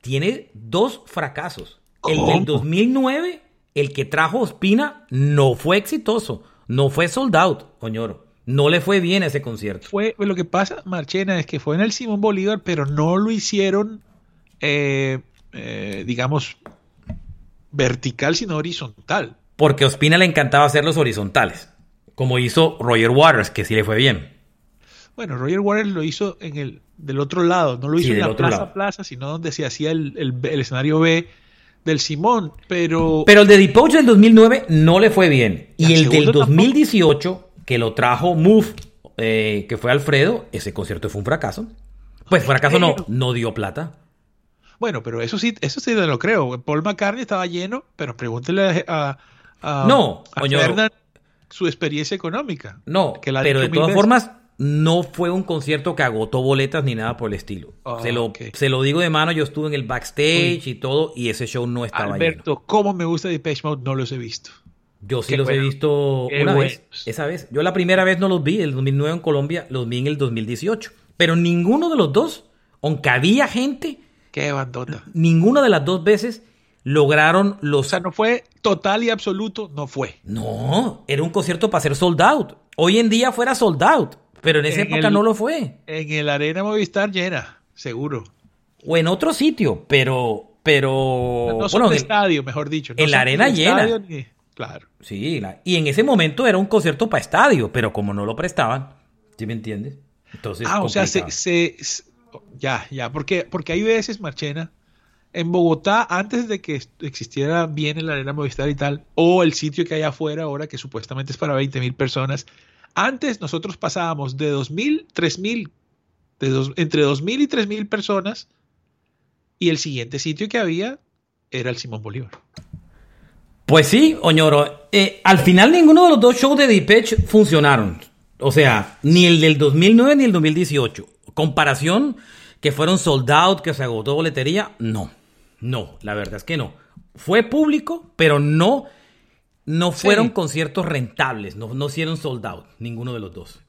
B: Tiene dos fracasos. El del
C: ¿Cómo?
B: 2009, el que trajo Ospina, no fue exitoso. No fue sold out, coñoro. No le fue bien ese concierto.
C: Fue, lo que pasa, Marchena, es que fue en el Simón Bolívar, pero no lo hicieron, eh, eh, digamos, vertical, sino horizontal.
B: Porque a Ospina le encantaba hacer los horizontales. Como hizo Roger Waters, que sí le fue bien.
C: Bueno, Roger Waters lo hizo en el del otro lado, no lo
B: Sí,
C: hizo en la plaza
B: lado.
C: plaza, sino donde se hacía el, el- el escenario B del Simón, pero,
B: Pero el de Depoche del 2009 no le fue bien. Y
C: El
B: el del
C: segundo tampoco.
B: 2018, que lo trajo Move, eh, que fue Alfredo, ese concierto fue un fracaso. Pues fracaso no, no dio plata.
C: bueno, pero eso sí, eso sí lo creo. Paul McCartney estaba lleno, pero pregúntele a, a,
B: No,
C: a. Fernan su experiencia económica.
B: No,
C: que la
B: pero de todas
C: veces.
B: formas, no fue un concierto que agotó boletas ni nada por el estilo.
C: Ah,
B: se, lo, se lo digo de mano, yo estuve en el backstage y todo, y ese show no estaba lleno.
C: Alberto, ¿cómo me gusta Depeche Mode? No los he visto.
B: Yo sí
C: Qué
B: los he visto
C: Qué
B: una
C: buenos.
B: vez, esa vez. Yo la primera vez no los vi, el 2009 en Colombia, los vi en el 2018. Pero ninguno de los dos, aunque había gente,
C: Qué bandota.
B: ninguna de las dos veces lograron
C: O
B: los...
C: sea, no fue total y absoluto, no fue.
B: No, era un concierto para ser sold out. Hoy en día fuera sold out, pero en esa
C: En
B: época
C: el-
B: no lo fue.
C: En el Arena Movistar llena, seguro.
B: O en otro sitio, pero... pero
C: no son
B: bueno,
C: de
B: en-
C: estadio, mejor dicho. no
B: en la arena llena.
C: estadio ni- Claro.
B: Sí, la- y en ese momento era un concierto para estadio, pero como no lo prestaban, ¿sí me entiendes? Entonces,
C: Ah, o sea, se, se- se- ya, ya, porque, porque hay veces, Marchena, en Bogotá, antes de que existiera bien el Arena Movistar y tal, o el sitio que hay afuera ahora, que supuestamente es para 20 mil personas, antes nosotros pasábamos de 2.000, 3.000, de dos, entre 2.000 y 3.000 personas, y el siguiente sitio que había era el Simón Bolívar.
B: Pues sí, Oñoro. eh, al final ninguno de los dos shows de Depeche funcionaron. O sea, ni el del 2009 ni el 2018. Comparación que fueron sold out, que se agotó boletería, no. No, la verdad es que no. Fue público, pero no, no fueron
C: Sí.
B: conciertos rentables. No, no hicieron sold out, ninguno de los dos.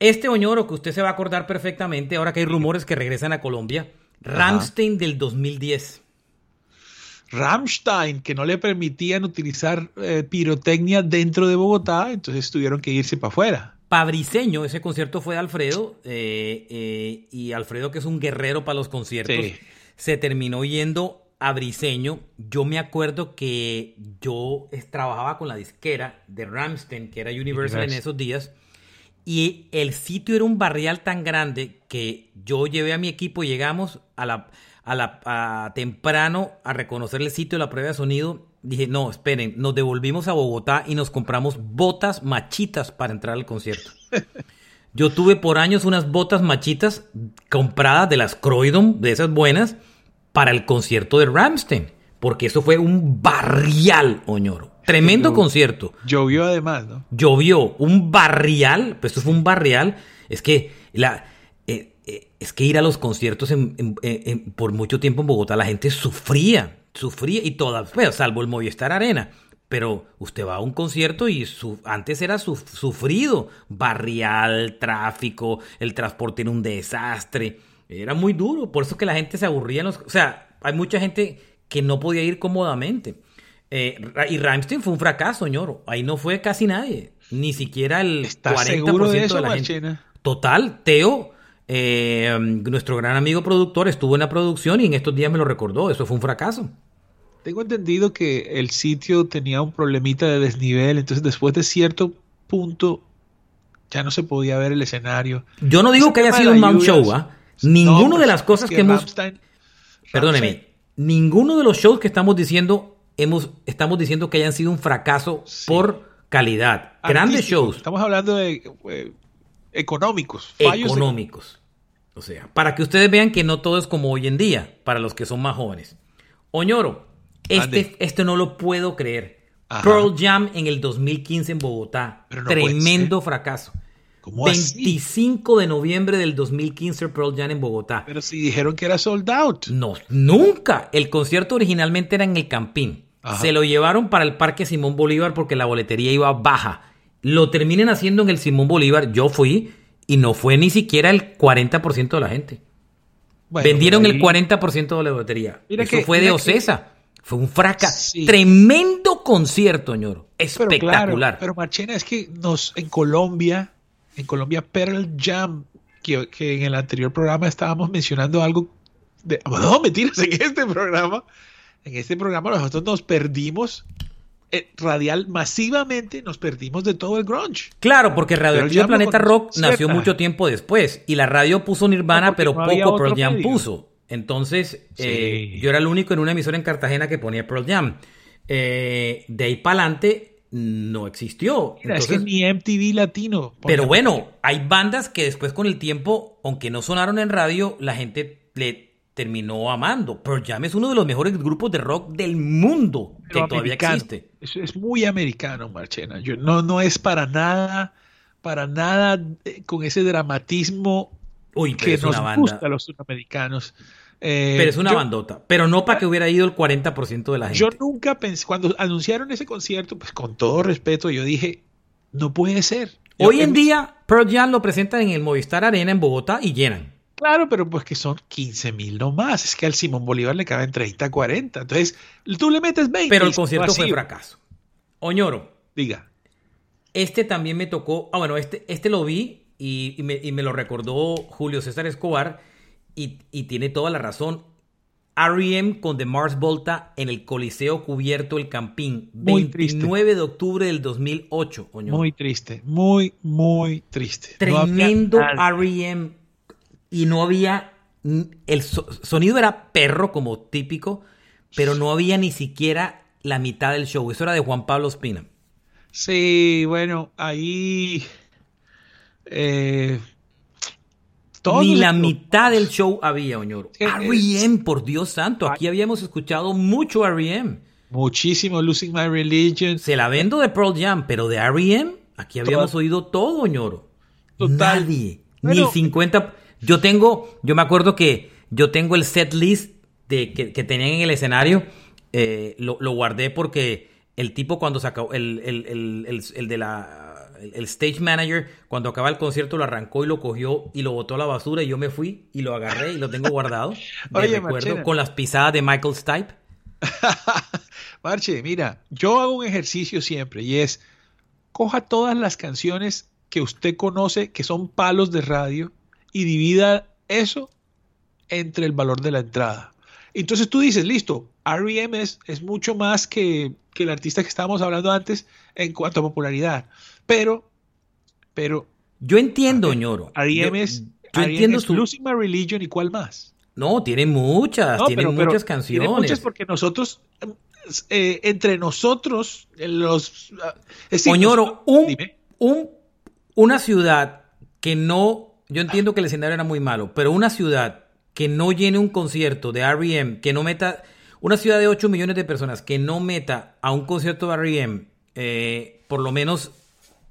B: Este Oñoro, que usted se va a acordar perfectamente, ahora que hay rumores que regresan a Colombia, Ramstein del 2010.
C: Rammstein, que no le permitían utilizar eh, pirotecnia dentro de Bogotá, entonces tuvieron que irse para afuera.
B: Pabriseño, ese concierto fue de Alfredo, eh, eh, y Alfredo, que es un guerrero para los conciertos,
C: Sí.
B: se terminó yendo a Briseño. Yo me acuerdo que yo trabajaba con la disquera de Ramstein, que era Universal en esos días, y el sitio era un barrial tan grande que yo llevé a mi equipo y llegamos a la, a la a temprano a reconocer el sitio de la prueba de sonido. Dije, no, esperen, nos devolvimos a Bogotá y nos compramos botas machitas para entrar al concierto. [laughs] Yo tuve por años unas botas machitas compradas de las Croydon, de esas buenas, para el concierto de Ramstein. Porque eso fue un barrial, Oñoro. Tremendo concierto
C: Llovió además, ¿no?
B: llovió un barrial, pues eso fue un barrial, es que la eh, eh, es que ir a los conciertos en- en- en- por mucho tiempo en Bogotá la gente sufría, sufría y todas, bueno, salvo el Movistar Arena, pero usted va a un concierto y su- antes era su- sufrido, barrial, tráfico, el transporte era un desastre, era muy duro, por eso que la gente se aburría en los, o sea, hay mucha gente que no podía ir cómodamente. Eh, y Rammstein fue un fracaso, ñoro. Ahí no fue casi nadie. Ni siquiera el
C: ¿Estás
B: 40%
C: seguro de eso,
B: la gente. Total, Teo, eh, nuestro gran amigo productor, estuvo en la producción y en estos días me lo recordó. Eso fue un fracaso.
C: Tengo entendido que el sitio tenía un problemita de desnivel, entonces después de cierto punto ya no se podía ver el escenario.
B: Yo no digo
C: Ese
B: que haya
C: de
B: sido un
C: lluvias-
B: show, ¿ah? Ninguno
C: No,
B: de las cosas que hemos...
C: Rammstein-
B: Perdóneme,
C: Rammstein-
B: ninguno de los shows que estamos diciendo, hemos, estamos diciendo que hayan sido un fracaso
C: Sí.
B: por calidad. Grandes shows.
C: Estamos hablando de eh, económicos, fallos
B: económicos. O sea, para que ustedes vean que no todo es como hoy en día, para los que son más jóvenes. Oñoro, este, este no lo puedo creer.
C: Ajá.
B: Pearl Jam en el 2015 en Bogotá.
C: No
B: Tremendo fracaso.
C: ¿Cómo así?
B: 25 de noviembre del 2015 Pearl Jam en Bogotá.
C: Pero si dijeron que era sold out.
B: No, nunca. El concierto originalmente era en el Campín.
C: Ajá.
B: Se lo llevaron para el Parque Simón Bolívar porque la boletería iba baja. Lo terminan haciendo en el Simón Bolívar. Yo fui y no fue ni siquiera el 40% de la gente.
C: Bueno,
B: Vendieron
C: pero
B: el
C: ahí-
B: 40% de la boletería.
C: Mira
B: Eso
C: que-
B: fue de
C: que-
B: Ocesa. Fue un fracaso.
C: Sí.
B: Tremendo concierto.
C: Pero
B: Espectacular.
C: claro, pero Marchena, es que nos en Colombia, en Colombia Pearl Jam, que, que en el anterior programa estábamos mencionando algo de, [laughs] no, mentiras, en este programa, en este programa nosotros nos perdimos eh, radial masivamente, nos perdimos de todo el grunge.
B: Claro, porque Radio
C: Pearl
B: Activa
C: Jam lo
B: Planeta Rock nació mucho tiempo después. Y la radio puso Nirvana,
C: No,
B: pero
C: no
B: poco Pearl Jam
C: medio.
B: puso. Entonces,
C: Sí.
B: eh, yo era el único en una emisora en Cartagena que ponía Pearl Jam. Eh, de ahí para adelante no existió.
C: Mira,
B: Entonces,
C: es que ni MTV latino.
B: pero bueno, hay bandas que después con el tiempo, aunque no sonaron en radio, la gente le terminó amando. Pearl Jam es uno de los mejores grupos de rock del mundo que todavía existe.
C: Es, es muy americano, Marchena. Yo, no, no es para nada, para nada eh, con ese dramatismo
B: Uy,
C: que
B: es
C: nos
B: banda.
C: gusta a los sudamericanos. Eh,
B: Pero es una
C: yo,
B: bandota. Pero no para que hubiera ido el 40% de la gente.
C: Yo nunca pensé, cuando anunciaron ese concierto, pues con todo respeto, yo dije, no puede ser. Yo-
B: Hoy en día, Pearl Jam lo presentan en el Movistar Arena en Bogotá y llenan.
C: Claro, pero pues que son 15 mil nomás. Es que al Simón Bolívar le caben 30, 40. Entonces, tú le metes 20.
B: Pero el concierto fue
C: vacío.
B: fracaso. Oñoro,
C: Diga.
B: este también me tocó. Ah, bueno, este, este lo vi y, y me, y me lo recordó Julio César Escobar y, y tiene toda la razón. R.E.M. con The Mars Volta en el Coliseo Cubierto El Campín,
C: Muy triste.
B: 29 de octubre del 2008. Oñoro.
C: Muy triste, muy, muy triste.
B: Tremendo
C: nada.
B: R.E.M. Y no había. El so- sonido era perro, como típico, pero no había ni siquiera la mitad del show. Eso era de Juan Pablo Espina.
C: Sí, bueno, ahí. eh,
B: ni la mitad del show había, Oñoro. R.E.M., por Dios santo. Aquí habíamos escuchado mucho R.E.M.
C: Muchísimo Losing My Religion.
B: Se la vendo de Pearl Jam, pero de R.E.M., aquí habíamos oído todo, Oñoro.
C: Total.
B: Nadie.
C: Bueno,
B: ni el 50. Yo tengo, yo me acuerdo que yo tengo el set list de, que, que tenían en el escenario. eh, lo, lo guardé porque el tipo cuando sacó, el, el, el, el, el de la, el, el stage manager, cuando acaba el concierto lo arrancó y lo cogió y lo botó a la basura y yo me fui y lo agarré y lo tengo guardado. [laughs] De recuerdo
C: Marchena.
B: con las pisadas de Michael Stipe. [laughs]
C: Marche, mira, yo hago un ejercicio siempre y es coja todas las canciones que usted conoce que son palos de radio y divida eso entre el valor de la entrada. Entonces tú dices, listo, R.E.M. es, es mucho más que, que el artista que estábamos hablando antes en cuanto a popularidad. Pero, pero
B: Yo entiendo, Ñoro.
C: R.E.M. Es,
B: yo entiendo
C: es
B: su...
C: Losing My Religion y cuál más.
B: No, tiene muchas,
C: No,
B: tiene
C: pero
B: muchas
C: Tiene
B: canciones.
C: muchas porque nosotros, eh, entre nosotros, los... ah, es
B: Oñoro, un,
C: dime.
B: un- una ciudad que no, yo entiendo que el escenario era muy malo, pero una ciudad que no llene un concierto de R.E.M., que no meta, una ciudad de 8 millones de personas que no meta a un concierto de R.E.M. eh, por lo menos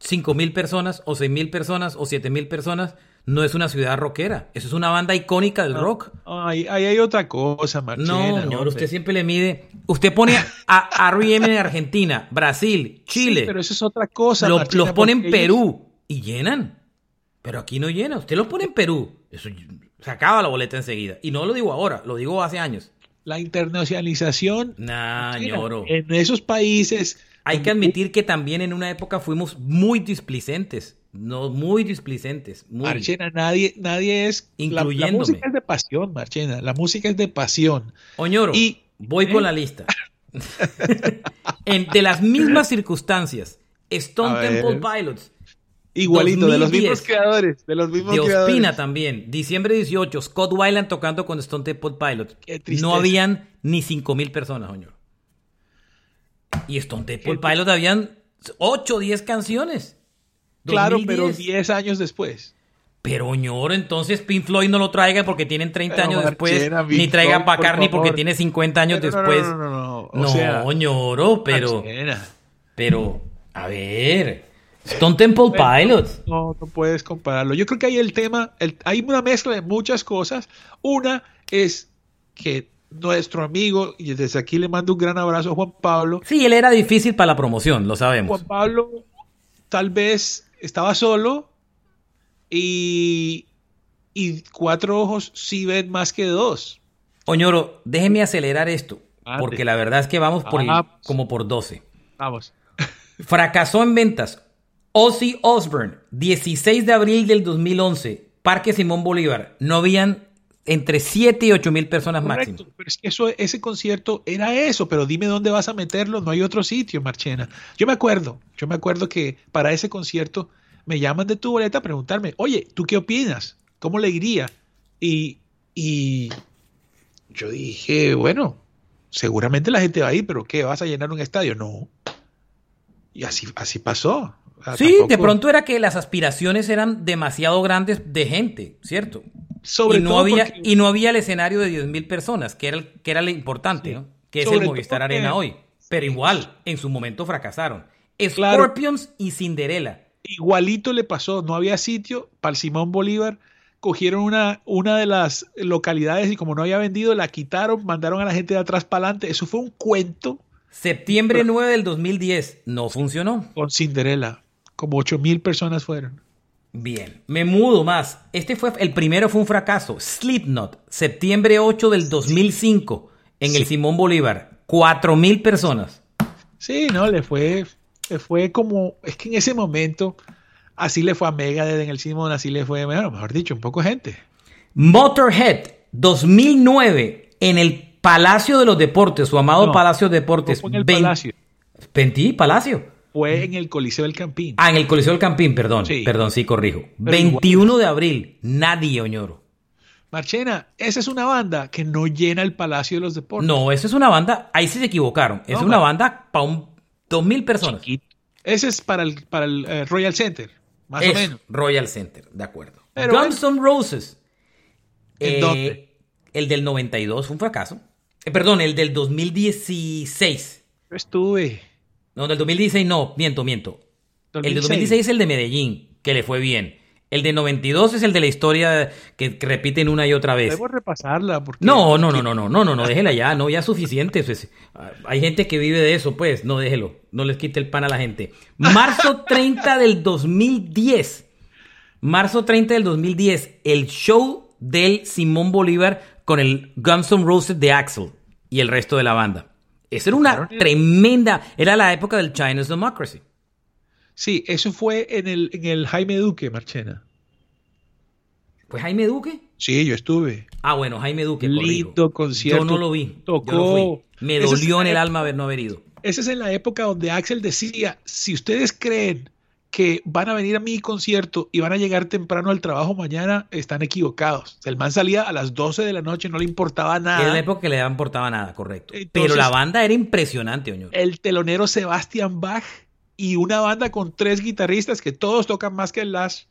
B: 5 mil personas o 6 mil personas o 7 mil personas, no es una ciudad rockera, eso es una banda icónica del rock.
C: Ay, ahí hay otra cosa, Marchena.
B: No, señor, usted siempre le mide. Usted pone a R.E.M. en Argentina, Brasil, Chile.
C: Sí, pero eso es otra cosa.
B: Lo-
C: Marchena,
B: los pone en
C: ellos-
B: Perú y llenan. Pero aquí no llena. Usted los pone en Perú. Eso se acaba la boleta enseguida. Y no lo digo ahora, lo digo hace años.
C: La internacionalización.
B: Nah,
C: Marchena. En esos países.
B: Hay que admitir que también en una época fuimos muy displicentes. No, muy displicentes. Muy.
C: Marchena, nadie, nadie es. la- La,
B: Incluyéndome.
C: música es de pasión, Marchena. La música es de pasión.
B: Oñoro,
C: Y-
B: voy
C: ¿eh?
B: con la lista. [laughs] En- de las mismas circunstancias, Stone. Temple Pilots,
C: Igualito, de los
B: 2010.
C: mismos creadores. De los mismos
B: de
C: creadores.
B: Ospina también, diciembre 18, Scott Weiland tocando con Stone Temple Pilots.
C: Qué.
B: No habían ni 5 mil personas, Oñoro. Y Stone Temple
C: Qué
B: Pilots habían 8 o 10 canciones.
C: Claro,
B: 2010.
C: pero 10 años después.
B: Pero, Oñoro, entonces Pink Floyd no lo traiga porque tienen 30
C: Pero,
B: años después.
C: Marchena,
B: Ni traigan
C: por
B: McCartney porque
C: favor.
B: tiene 50 años
C: Pero no, no,
B: después.
C: no, no, no, o
B: No,
C: sea,
B: Oñoro, pero.
C: Marchena,
B: Pero, a ver, Stone Temple Pilots.
C: No, no puedes compararlo. Yo creo que hay el tema, hay una mezcla de muchas cosas. Una es que nuestro amigo, y desde aquí le mando un gran abrazo a Juan Pablo.
B: Sí, él era difícil para la promoción, lo sabemos.
C: Juan Pablo tal vez estaba solo y, y cuatro ojos sí ven más que dos.
B: Oñoro, déjeme acelerar esto, porque la verdad es que vamos por como por 12.
C: Vamos. [laughs]
B: Fracasó en ventas. Ozzy Osbourne, 16 de abril del 2011, Parque Simón Bolívar. No habían entre 7 y 8 mil personas máximo.
C: Pero es que eso, ese concierto era eso, pero dime dónde vas a meterlo, no hay otro sitio, Marchena. Yo me acuerdo, yo me acuerdo que para ese concierto me llaman de tu boleta a preguntarme, oye, ¿tú qué opinas? ¿Cómo le iría? Y, y yo dije, bueno, seguramente la gente va a ir, pero ¿qué? ¿Vas a llenar un estadio? No. Y así, así pasó.
B: sí, de pronto era que las aspiraciones eran demasiado grandes de gente, ¿cierto? Sobre y no había y no había el escenario de 10.000 personas, que era, el, que era lo importante, ¿no? Que es el Movistar Arena hoy. Pero igual, en su momento fracasaron. Scorpions y Cinderella.
C: Igualito le pasó, no había sitio para el Simón Bolívar cogieron una, una de las localidades y como no había vendido, la quitaron, mandaron a la gente de atrás para adelante. Eso fue un cuento.
B: Septiembre 9 del 2010, no funcionó.
C: Con Cinderella, como 8 mil personas fueron.
B: Bien, me mudo más. Este fue, el primero fue un fracaso. Slipknot, septiembre 8 del 2005, en el Simón Bolívar, 4 mil personas.
C: Sí, no, le fue, le fue como, es que en ese momento Así le fue a Megadeth en el Simon, así le fue, bueno, mejor dicho, un poco gente.
B: Motorhead 2009 en el Palacio de los Deportes, su amado Palacio de Deportes.
C: fue en el Palacio.
B: Palacio.
C: Fue en el Coliseo del Campín.
B: Ah, en el Coliseo del Campín, perdón. Perdón, sí, corrijo. 21 de abril, nadie, Oñoro.
C: Marchena, esa es una banda que no llena el Palacio de los Deportes.
B: No, esa es una banda, ahí sí se equivocaron. Es una banda para un dos mil personas.
C: Ese es para el, para el eh, Royal Center. Más o menos.
B: Royal Center, de acuerdo. Guns N' Roses. Eh, el del 92 fue un fracaso. Eh, perdón, el del 2016.
C: Yo estuve.
B: No, del 2016 no, miento, miento. El del 2016 es el de Medellín, que le fue bien. El de 92 es el de la historia que, repiten una y otra vez.
C: Debo repasarla. Porque...
B: No, no, no, no, no, no, no, no, déjela ya, no, ya es suficiente. Pues, hay gente que vive de eso, pues, no déjelo, no les quite el pan a la gente. Marzo [laughs] 30 del 2010. Marzo 30 del 2010, el show del Simón Bolívar con el Guns N' Roses de Axel y el resto de la banda. Esa era una tremenda, era la época del Chinese Democracy.
C: Sí, eso fue en el, en el Jaime Duque, Marchena.
B: ¿Fue Jaime Duque?
C: Sí, yo estuve.
B: Ah, bueno, Jaime Duque.
C: Lindo concierto.
B: Yo no lo vi. Tocó. Me dolió en el alma ver no haber ido.
C: Esa es en la época donde Axel decía, si ustedes creen que van a venir a mi concierto y van a llegar temprano al trabajo mañana, están equivocados. El man salía a las 12 de la noche, no le importaba nada.
B: Era la época que le importaba nada, correcto. Pero la banda era impresionante, Oñor.
C: El telonero Sebastian Bach y una banda con tres guitarristas que todos tocan más que el Lash.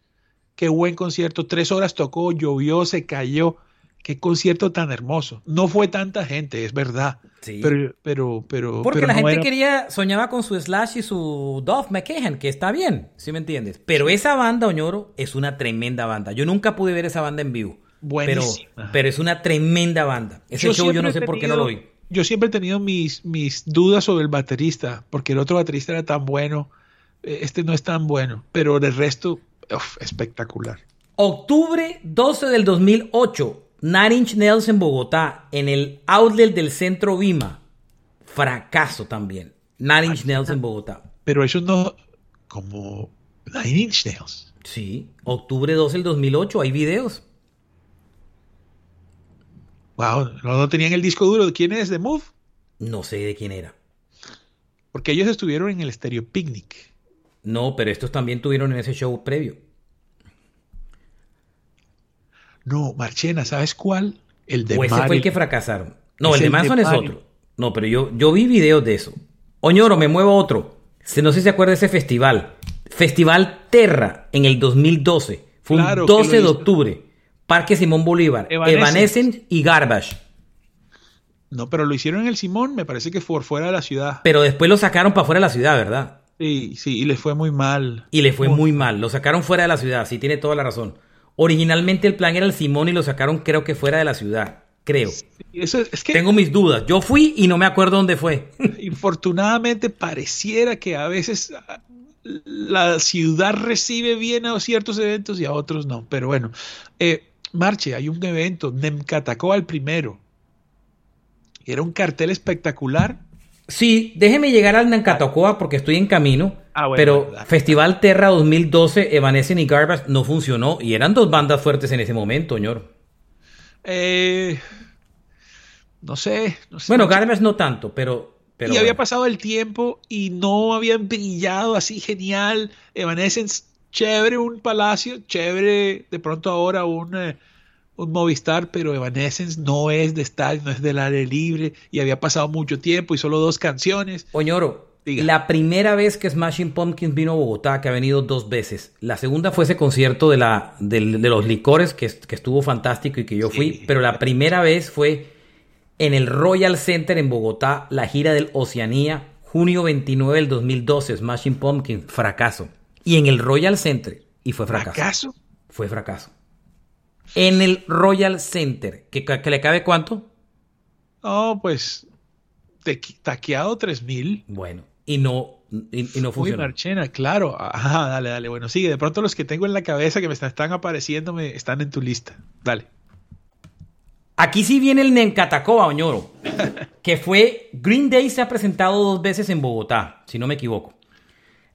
C: Qué buen concierto. Tres horas tocó, llovió, se cayó. Qué concierto tan hermoso. No fue tanta gente, es verdad. Sí. Pero, pero, pero.
B: Porque la gente quería, soñaba con su Slash y su Dove McKagan, que está bien, si me entiendes. Pero esa banda, Oñoro, es una tremenda banda. Yo nunca pude ver esa banda en vivo. Pero, pero es una tremenda banda. Ese show yo no sé por qué no lo vi
C: yo siempre he tenido mis, mis dudas sobre el baterista, porque el otro baterista era tan bueno, eh, este no es tan bueno, pero el resto, espectacular.
B: Octubre 12 del 2008, Nine Inch Nails en Bogotá, en el outlet del Centro Vima. Fracaso también. Nine Inch Nails en Bogotá.
C: Pero eso no, como Nine Inch Nails.
B: Sí, octubre 12 del 2008, hay videos.
C: Wow, ¿no, tenían el disco duro? ¿De quién es? ¿De Move?
B: No sé de quién era.
C: Porque ellos estuvieron en el Stereo Picnic.
B: No, pero estos también tuvieron en ese show previo.
C: No, Marchena, ¿sabes cuál?
B: El de o ese fue el que fracasaron. No, el de Manson es otro. No, pero yo, yo vi videos de eso. Oñoro, me muevo a otro. No sé si se acuerda de ese festival. Festival Terra en el 2012. Fue un 12 de octubre. Parque Simón Bolívar, Evanescence, y Garbage.
C: No, pero lo hicieron en el Simón, me parece que por fuera de la ciudad.
B: Pero después lo sacaron para fuera de la ciudad, ¿verdad?
C: Sí, sí, y le fue muy mal.
B: Y le fue muy mal. Lo sacaron fuera de la ciudad, sí, tiene toda la razón. Originalmente el plan era el Simón y lo sacaron creo que fuera de la ciudad. Creo.
C: Eso es que
B: Tengo mis dudas. Yo fui y no me acuerdo dónde fue. [laughs]
C: infortunadamente pareciera que a veces ah, la ciudad recibe bien a ciertos eventos y a otros no. Pero bueno, eh, Marche, hay un evento, Nemcatacoa el primero. Era un cartel espectacular.
B: Sí, déjeme llegar al Nemcatacoa porque estoy en camino.
C: Ah, bueno,
B: pero. Festival Terra 2012, Evanescence y Garbage no funcionó y eran dos bandas fuertes en ese momento, señor.
C: Eh, no sé, no sé.
B: Bueno. Garbage no tanto, pero... pero
C: y había pasado el tiempo y no habían brillado así genial. Evanescence, chévere un palacio, chévere de pronto ahora un, eh, un Movistar, pero Evanescence no es de estadio, no es del aire libre y había pasado mucho tiempo y solo dos canciones.
B: Oñoro,
C: Diga.
B: la primera vez que Smashing Pumpkins vino a Bogotá, que ha venido dos veces. La segunda fue ese concierto de, la, de los licores, que, que estuvo fantástico y que yo fui.
C: Sí.
B: Pero la primera vez fue en el Royal Center en Bogotá, la gira del Oceanía, junio 29 del 2012, Smashing Pumpkins, fracaso. Y en el Royal Center, y fue fracaso.
C: ¿Acaso?
B: Fue fracaso. En el Royal Center, ¿que, que le cabe cuánto?
C: No, pues taqueado 3000.
B: Bueno, y no, y, y no
C: Uy,
B: funcionó.
C: Marchena, claro. Ajá, dale, dale. Bueno, sigue. De pronto los que tengo en la cabeza que me están, apareciendo me están en tu lista. Dale.
B: Aquí sí viene el Nencatacoa, Oñoro. [laughs] que fue. Green Day se ha presentado dos veces en Bogotá, si no me equivoco.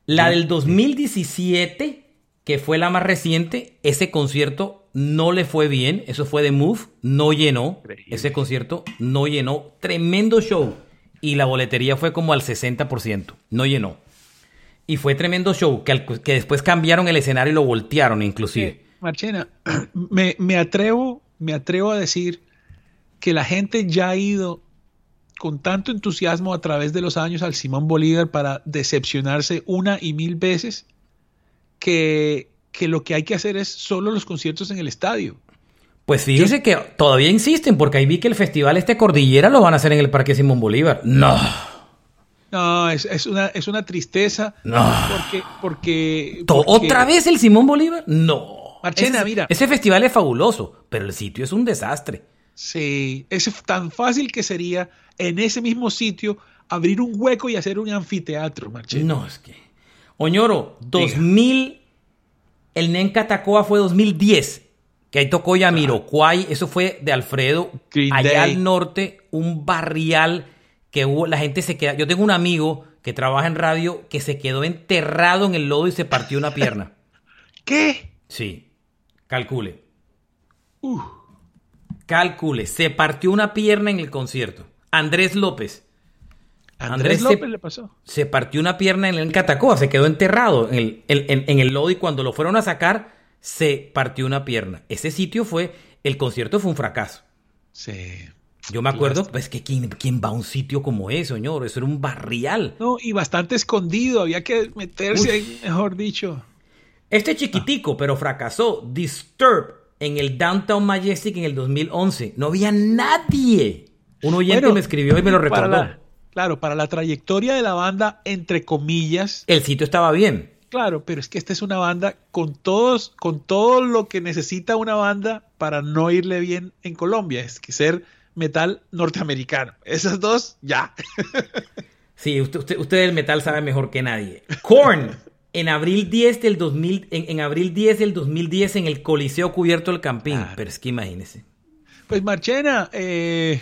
B: La del 2017, que fue la más reciente, ese concierto no le fue bien. Eso fue de Move, no llenó.
C: Increíble.
B: Ese concierto no llenó. Tremendo show. Y la boletería fue como al 60%. No llenó. Y fue tremendo show, que, al- que después cambiaron el escenario y lo voltearon inclusive.
C: Marchena, [clears throat] me, me atrevo, me atrevo a decir que la gente ya ha ido con tanto entusiasmo a través de los años al Simón Bolívar para decepcionarse una y mil veces que, que lo que hay que hacer es solo los conciertos en el estadio.
B: Pues fíjese que todavía insisten, porque ahí vi que el festival este Cordillera lo van a hacer en el Parque Simón Bolívar. No,
C: No, es, es una, es una tristeza
B: no.
C: porque, porque,
B: ¿Otra vez el Simón Bolívar? No.
C: Marchena,
B: ese,
C: mira.
B: Ese festival es fabuloso, pero el sitio es un desastre.
C: Sí, es tan fácil que sería en ese mismo sitio abrir un hueco y hacer un anfiteatro, Marchena.
B: No, es que. Oñoro, 2000. El Nencatacoa fue 2010. Que ahí tocó Yamiroquai. Eso fue de Alfredo.
C: Green
B: allá
C: Day.
B: al norte, un barrial que hubo. La gente se queda. Yo tengo un amigo que trabaja en radio que se quedó enterrado en el lodo y se partió una pierna. [laughs]
C: ¿Qué?
B: Sí. Calcule.
C: Uf.
B: Calcule. Se partió una pierna en el concierto. Andrés López.
C: Andrés,
B: Andrés
C: López
B: se-
C: le pasó.
B: se partió una pierna en el Catacoa, se quedó enterrado en el, en el lodo y cuando lo fueron a sacar, se partió una pierna. Ese sitio fue, el concierto fue un fracaso.
C: Sí.
B: Yo me acuerdo, pues que ¿quién, quién va a un sitio como ese, señor? Eso era un barrial.
C: No, y bastante escondido, había que meterse ahí, mejor dicho.
B: Este chiquitico, pero fracasó. Disturb en el Downtown Majestic en el 2011. No había nadie. Un oyente
C: Bueno,
B: me escribió y me lo
C: para
B: recordó.
C: la- claro, para la trayectoria de la banda, entre comillas,
B: El sitio estaba bien.
C: Claro, pero es que esta es una banda con todos, con todo lo que necesita una banda para no irle bien en Colombia, es que ser metal norteamericano. Esas dos, ya. [laughs]
B: Sí, usted, usted, usted del metal sabe mejor que nadie. Korn, en abril 10 del 2000, en, en abril 10 del 2010 en el Coliseo Cubierto del Campín.
C: Claro.
B: Pero es que imagínese.
C: Pues Marchena, eh,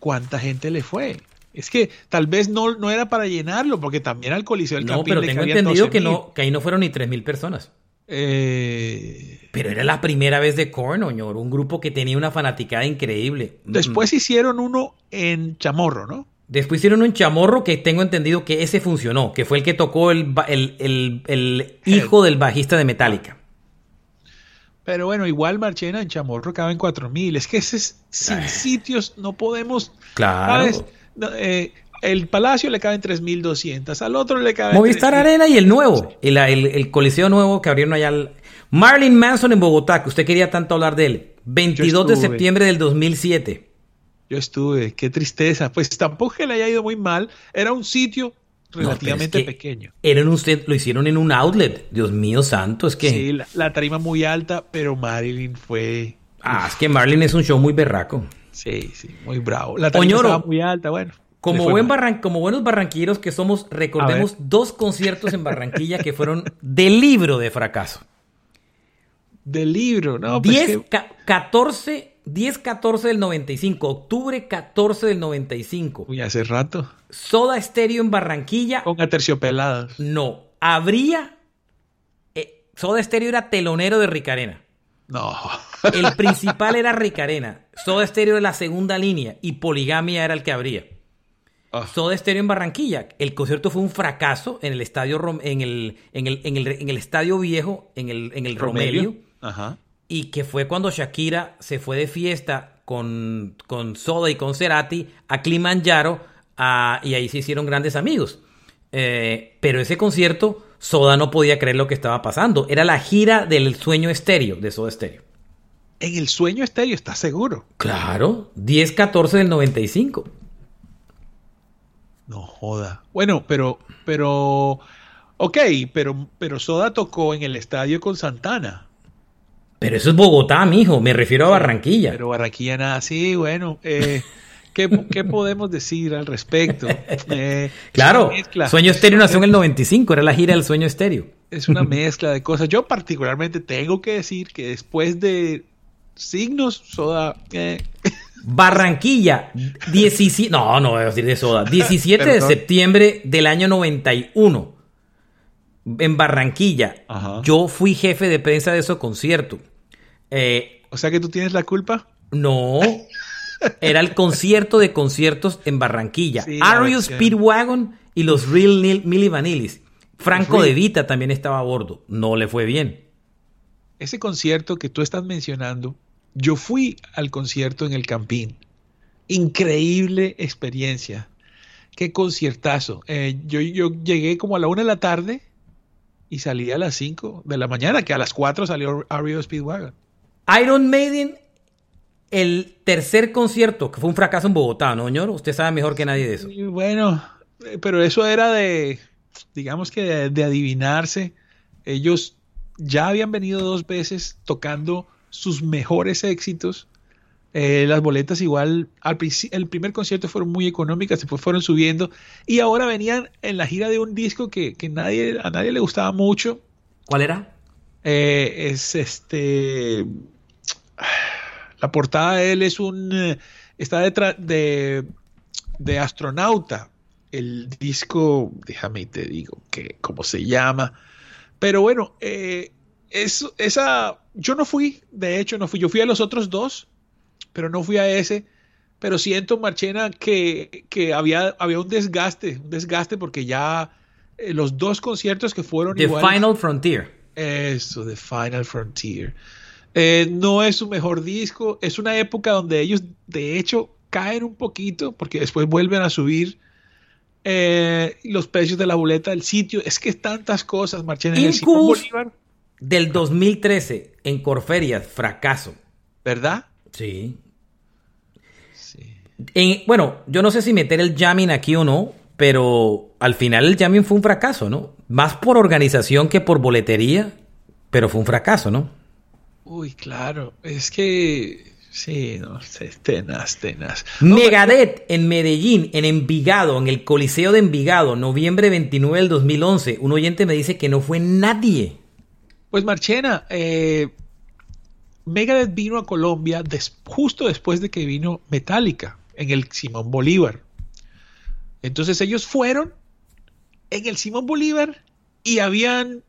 C: ¿cuánta gente le fue? Es que tal vez no, no era para llenarlo, porque también al Coliseo del
B: No,
C: Campín
B: pero
C: le
B: tengo entendido que
C: 12.000.
B: no, que ahí no fueron ni 3.000 personas.
C: Eh,
B: Pero era la primera vez de Korn, oñor, un grupo que tenía una fanaticada increíble.
C: después
B: Mm.
C: hicieron uno en Chamorro, ¿no?
B: Después hicieron un chamorro que tengo entendido que ese funcionó, que fue el que tocó el, el, el- el hijo del bajista de Metallica.
C: Pero bueno, igual Marchena en Chamorro caben 4000. Es que ese es, sin sitios no podemos.
B: Claro.
C: ¿sabes? No, eh, el Palacio le caben 3200, al otro le caben.
B: Movistar
C: 3000.
B: Arena y el nuevo, el, el- el coliseo nuevo que abrieron allá. al- Marlin Manson en Bogotá, que usted quería tanto hablar de él. 22 de septiembre del 2007.
C: Yo estuve, qué tristeza. Pues tampoco que le haya ido muy mal. Era un sitio relativamente pequeño.
B: Era un, lo hicieron en un outlet. Dios mío santo, es que.
C: Sí, la, tarima muy alta, pero Marilyn fue.
B: Ah, es que Marilyn es un show muy berraco.
C: Sí, sí, muy bravo. La estaba muy alta, bueno.
B: Como, buen como buenos barranquilleros que somos, recordemos dos conciertos en Barranquilla que fueron de libro de fracaso.
C: De libro, ¿no?
B: 10, 14, 10, 14 del 95, octubre 14 del 95.
C: Uy, hace rato.
B: Soda Estéreo en Barranquilla.
C: Con aterciopeladas.
B: No, habría... Eh, Soda Estéreo era telonero de Ricarena.
C: No. [laughs]
B: El principal era Ricarena. Soda Estéreo era la segunda línea y Poligamia era el que abría. Ah. Soda Stereo en Barranquilla. El concierto fue un fracaso en el estadio en el, en el, en el, estadio viejo, en el, en el Romelio. Y que fue cuando Shakira se fue de fiesta con, con Soda y con Cerati a Kilimanjaro y ahí se hicieron grandes amigos. Eh, pero ese concierto, Soda no podía creer lo que estaba pasando. Era la gira del sueño estéreo de Soda Stereo.
C: En el sueño estéreo, ¿estás seguro?
B: Claro, 10-14 del 95.
C: No joda. Bueno, pero, pero, ok, pero, pero Soda tocó en el estadio con Santana.
B: Pero eso es Bogotá, mijo. Me refiero a Barranquilla.
C: Pero Barranquilla nada. Sí, bueno. Eh, [laughs] ¿qué, podemos decir al respecto? [laughs]
B: Eh, claro. Sueño Estéreo nació en el 95. Era la gira del Sueño Estéreo.
C: Es una [laughs] mezcla de cosas. Yo particularmente tengo que decir que después de signos, Soda... Eh,
B: Barranquilla, 17, no, no voy a decir de soda, [laughs] 17 de septiembre del año 91, en Barranquilla. Yo fui jefe de prensa de ese concierto.
C: Eh, o sea que tú tienes la culpa.
B: No, era el concierto de conciertos en Barranquilla. Ario Speedwagon y los Real Milli Vanillis. Franco De Vita también estaba a bordo. No le fue bien.
C: Ese concierto que tú estás mencionando yo fui al concierto en el Campín. Increíble experiencia. Qué conciertazo. Eh, yo, yo, llegué como a la una de la tarde y salí a las 5 de la mañana, que a las 4 salió Ario Speedwagon.
B: Iron Maiden, el tercer concierto, que fue un fracaso en Bogotá, ¿no, señor? Usted sabe mejor que nadie de eso.
C: bueno, eh, pero eso era de, digamos que de adivinarse. Ellos ya habían venido dos veces tocando sus mejores éxitos. Eh, las boletas igual, al el primer concierto fueron muy económicas, después fueron subiendo y ahora venían en la gira de un disco que, nadie, a nadie le gustaba mucho.
B: ¿Cuál era?
C: Eh, es este... La portada de él es un... Eh, está detrás de, de astronauta. El disco, déjame te digo que cómo se llama. Pero bueno, eh, es, esa, yo no fui, de hecho no fui, yo fui a los otros dos, pero no fui a ese. Pero siento, Marchena, que, que había, había un desgaste, un desgaste porque ya eh, los dos conciertos que fueron...
B: The Final Frontier.
C: Eso, The Final Frontier. Eh, no es su mejor disco, es una época donde ellos de hecho caen un poquito porque después vuelven a subir eh, los precios de la boleta del sitio. Es que tantas cosas, Marchena. En el
B: Bolívar, del 2013 en Corferias, fracaso.
C: ¿Verdad?
B: Sí. sí. bueno, yo no sé si meter el jamming aquí o no, pero al final el jamming fue un fracaso, ¿no? Más por organización que por boletería, pero fue un fracaso, ¿no?
C: Uy, claro. Es que Sí, no sé, tenaz, tenaz.
B: Megadeth en Medellín, en Envigado, en el Coliseo de Envigado, noviembre 29 del 2011. Un oyente me dice que no fue nadie.
C: Pues Marchena, eh, Megadeth vino a Colombia justo después de que vino Metallica en el Simón Bolívar. Entonces ellos fueron en el Simón Bolívar y habían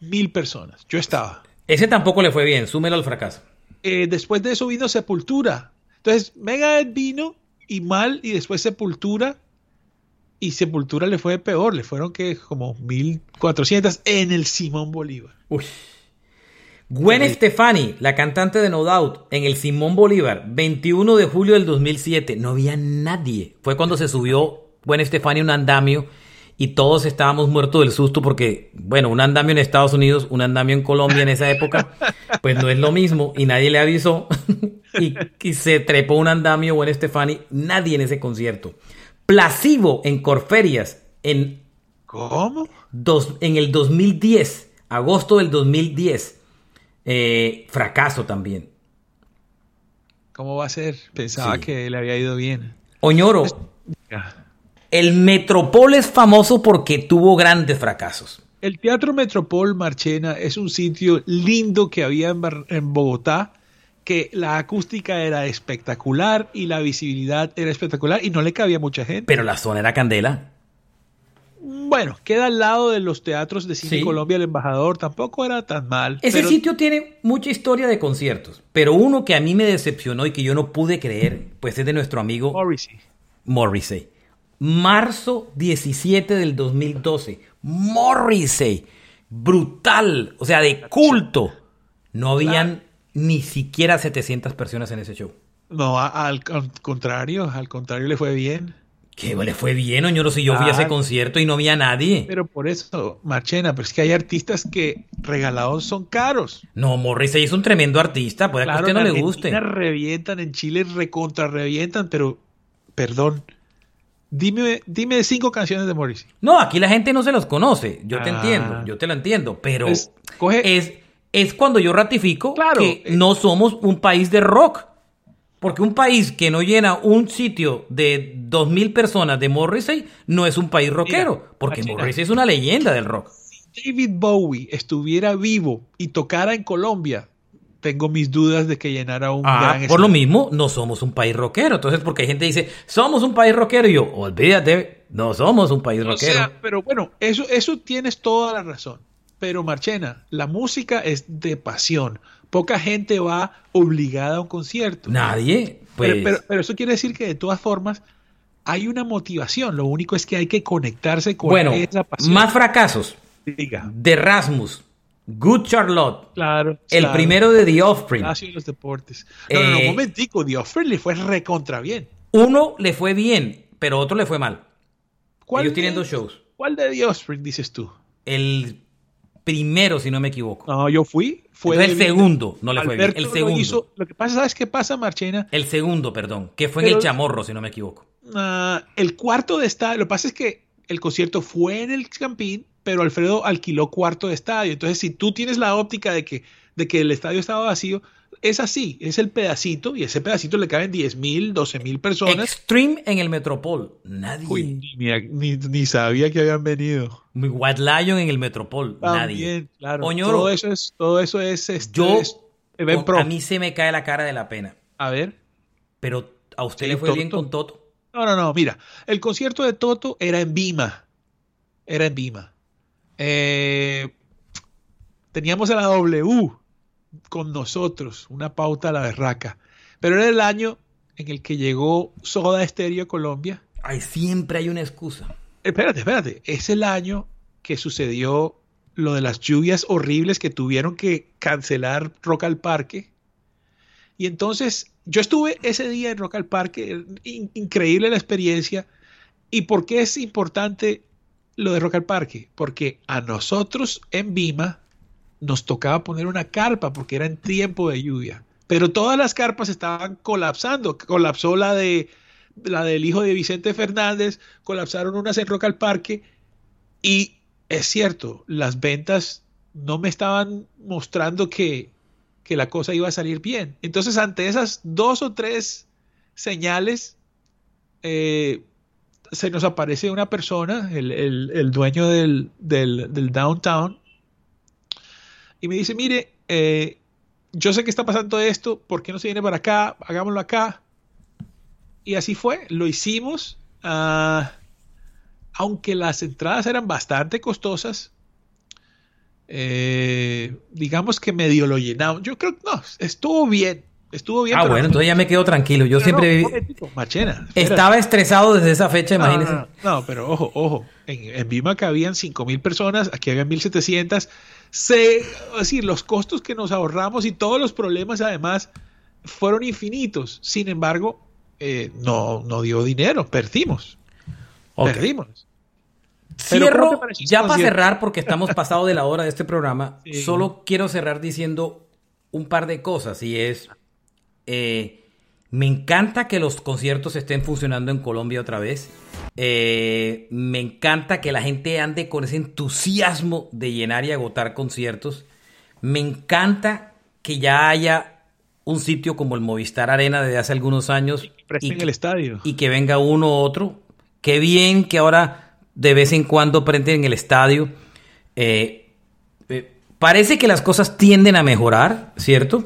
C: mil personas. Yo estaba.
B: Ese tampoco le fue bien, súmelo al fracaso.
C: Eh, después de eso vino Sepultura. Entonces Megadeth vino y mal y después Sepultura y Sepultura le fue peor, le fueron que como 1400 en el Simón Bolívar.
B: Uy. Gwen Stefani, la cantante de No Doubt, en el Simón Bolívar, 21 de julio del 2007. No había nadie. Fue cuando se subió Gwen Stefani un andamio y todos estábamos muertos del susto porque, bueno, un andamio en Estados Unidos, un andamio en Colombia en esa época, pues no es lo mismo y nadie le avisó. [laughs] y, y se trepó un andamio Gwen Stefani. Nadie en ese concierto. Placebo en Corferias en,
C: ¿Cómo?
B: dos, en el 2010, agosto del 2010. Eh, fracaso también.
C: ¿Cómo va a ser? Pensaba
B: Sí.
C: que le había ido bien.
B: Oñoro. El Metropol es famoso porque tuvo grandes fracasos.
C: El Teatro Metropol Marchena es un sitio lindo que había en, Bar- en Bogotá, que la acústica era espectacular y la visibilidad era espectacular y no le cabía mucha gente.
B: Pero la zona era candela.
C: Bueno, queda al lado de los teatros de Cine
B: Sí.
C: Colombia, el embajador, tampoco era tan mal.
B: Ese
C: pero-
B: sitio tiene mucha historia de conciertos, pero uno que a mí me decepcionó y que yo no pude creer, pues es de nuestro amigo
C: Morrissey.
B: Morrissey. Marzo 17 del 2012. Morrissey. Brutal. O sea, de culto. No habían ni siquiera 700 personas en ese show.
C: No, al, al contrario, al contrario le fue bien.
B: Que le fue bien, Oñoro, si yo fui a ese concierto y no había nadie.
C: Pero por eso, Marchena, pero es que hay artistas que regalados son caros.
B: No, Morrissey es un tremendo artista, puede que a
C: Claro,
B: usted no le guste.
C: Revientan, en Chile recontra revientan, pero perdón. Dime, dime cinco canciones de Morrissey.
B: No, aquí la gente no se los conoce. Yo te
C: Ah.
B: entiendo, yo te lo entiendo. Pero
C: coge-
B: es, es cuando yo ratifico
C: Claro,
B: que
C: eh.
B: no somos un país de rock. Porque un país que no llena un sitio de dos mil personas de Morrissey no es un país rockero.
C: Mira,
B: porque
C: Machina.
B: Morrissey es una leyenda del rock.
C: David Bowie estuviera vivo y tocara en Colombia, tengo mis dudas de que llenara un
B: Ah,
C: gran
B: por lo mismo, no somos un país rockero. Entonces, porque hay gente que dice, somos un país rockero. Y yo, olvídate, no somos un país
C: O
B: rockero.
C: sea, pero bueno, eso, eso tienes toda la razón. Pero Marchena, la música es de pasión. Poca gente va obligada a un concierto.
B: Nadie, pues.
C: Pero, pero- pero eso quiere decir que de todas formas hay una motivación. Lo único es que hay que conectarse con
B: bueno,
C: esa pasión.
B: más fracasos.
C: Diga.
B: de Rasmus, Good Charlotte,
C: Claro.
B: el
C: claro.
B: primero de The Offspring.
C: De los deportes. No, no, no,
B: Eh,
C: un momentico. The Offspring le fue recontra bien.
B: Uno le fue bien, pero otro le fue mal.
C: ¿Cuál
B: Ellos tienen
C: de-
B: dos shows.
C: ¿Cuál de The Offspring dices tú?
B: El primero, si no me equivoco.
C: No, yo fui. Fue
B: Entonces el
C: de-
B: segundo no le fue bien. El
C: lo
B: segundo.
C: hizo- Lo que pasa, ¿sabes qué pasa, Marchena?
B: El segundo, perdón, que fue en el Chamorro, si no me equivoco.
C: Ah, el cuarto de estadio, lo que pasa es que el concierto fue en el Campín, pero Alfredo alquiló cuarto de estadio. Entonces, si tú tienes la óptica de que, de que el estadio estaba vacío, es así, es el pedacito, y ese pedacito le caben 10 mil, 12 mil personas.
B: Extreme en el Metropol. Nadie.
C: Uy, ni, ni- ni sabía que habían venido.
B: White Lion en el Metropol. Nadie.
C: Claro.
B: Oñoro,
C: todo eso es, todo eso es, este,
B: yo,
C: es event pro.
B: a mí se me cae la cara de la pena.
C: A ver.
B: Pero a usted
C: Sí,
B: le fue bien con Toto.
C: No, no, no, mira, el concierto de Toto era en Vima. Era en Vima. Eh, teníamos a la W con nosotros, una pauta a la berraca. Pero era el año en el que llegó Soda Stereo a Colombia.
B: Ay, siempre hay una excusa.
C: Espérate, espérate. Es el año que sucedió lo de las lluvias horribles que tuvieron que cancelar Rock al Parque. Y entonces yo estuve ese día en Rock al Parque, in- increíble la experiencia. ¿Y por qué es importante lo de Rock al Parque? Porque a nosotros en Vima nos tocaba poner una carpa porque era en tiempo de lluvia. Pero todas las carpas estaban colapsando. Colapsó la de la del hijo de Vicente Fernández, colapsaron unas en Rock al Parque y es cierto, las ventas no me estaban mostrando que, que la cosa iba a salir bien. Entonces, ante esas dos o tres señales, eh, se nos aparece una persona, el, el- dueño del, del- downtown, y me dice, mire, eh, yo sé que está pasando esto, ¿por qué no se viene para acá? Hagámoslo acá. Y así fue, lo hicimos. ah, aunque las entradas eran bastante costosas, eh, digamos que medio lo llenamos. Yo creo que no, estuvo bien. Estuvo bien.
B: Ah, bueno, entonces ya me quedo tranquilo. Yo siempre
C: no, Machena,
B: estaba estresado desde esa fecha,
C: No,
B: imagínese.
C: No, no, pero ojo, ojo. En, en Vima cabían 5 mil personas, aquí había 1700. Se, es decir, los costos que nos ahorramos y todos los problemas, además, fueron infinitos. Sin embargo, eh, no, no dio dinero, perdimos. Perdimos. Pero ¿cómo
B: Cierro, ya para cerrar, porque [laughs] estamos pasado de la hora de este programa,
C: Sí.
B: solo quiero cerrar diciendo un par de cosas y es, Eh, me encanta que los conciertos estén funcionando en Colombia otra vez. Eh, me encanta que la gente ande con ese entusiasmo de llenar y agotar conciertos. Me encanta que ya haya un sitio como el Movistar Arena desde hace algunos años.
C: Y, que, el estadio.
B: Y que venga uno u otro. Qué bien que ahora de vez en cuando prenden en el estadio. Eh, eh, parece que las cosas tienden a mejorar, ¿cierto?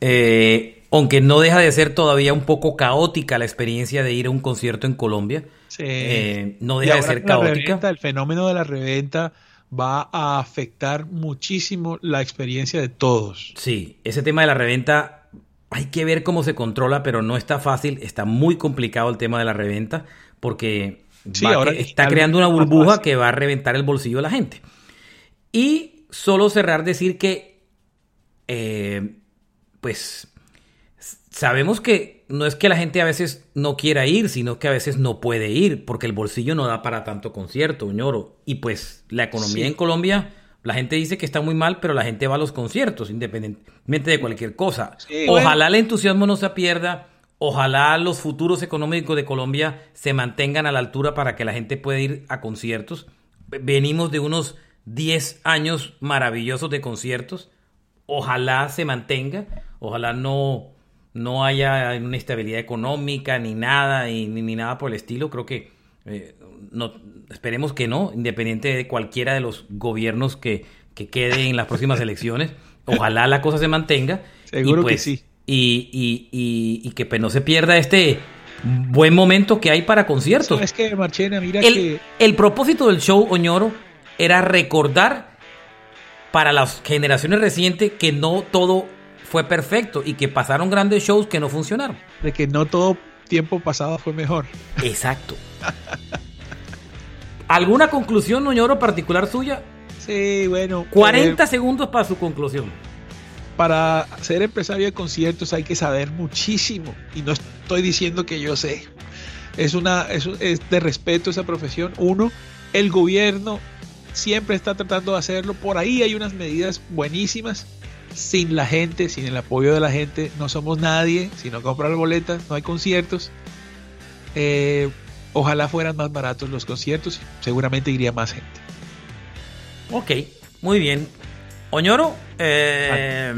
B: Eh, aunque no deja de ser todavía un poco caótica la experiencia de ir a un concierto en Colombia. Sí. no deja de ser caótica.
C: el fenómeno de la reventa va a afectar muchísimo la experiencia de todos.
B: Sí, ese tema de la reventa hay que ver cómo se controla, pero no está fácil, está muy complicado el tema de la reventa, porque ahora está creando una burbuja que va a reventar el bolsillo de la gente. Y solo cerrar decir que, eh, pues, sabemos que no es que la gente a veces no quiera ir, sino que a veces no puede ir, porque el bolsillo no da para tanto concierto, ñoro. Y pues la economía en Colombia la gente dice que está muy mal, pero la gente va a los conciertos, independientemente de cualquier cosa. ojalá el entusiasmo no se pierda, ojalá los futuros económicos de Colombia se mantengan a la altura para que la gente pueda ir a conciertos. Venimos de unos 10 años maravillosos de conciertos. Ojalá se mantenga, ojalá no, no haya una estabilidad económica ni nada, ni, ni nada por el estilo. Creo que eh, no, esperemos que no, independiente de cualquiera de los gobiernos que, que quede en las próximas elecciones. [laughs] Ojalá la cosa se mantenga.
C: Seguro que pues, sí.
B: Y, y, que pues, no se pierda este buen momento que hay para conciertos.
C: Es que, Marchena, mira
B: el,
C: que...
B: El propósito del show, Oñoro, era recordar para las generaciones recientes que no todo fue perfecto y que pasaron grandes shows que no funcionaron.
C: De que no todo tiempo pasado fue mejor.
B: Exacto. ¿Alguna conclusión, Noñoro, particular suya?
C: Sí, bueno.
B: 40 eh, segundos para su conclusión.
C: Para ser empresario de conciertos hay que saber muchísimo. Y no estoy diciendo que yo sé. Es, una, es, es de respeto esa profesión. Uno, el gobierno siempre está tratando de hacerlo. Por ahí hay unas medidas buenísimas sin la gente, sin el apoyo de la gente, no somos nadie. Si no comprar boletas, no hay conciertos. Eh, ojalá fueran más baratos los conciertos, seguramente iría más gente.
B: Ok, muy bien. Oñoro, eh,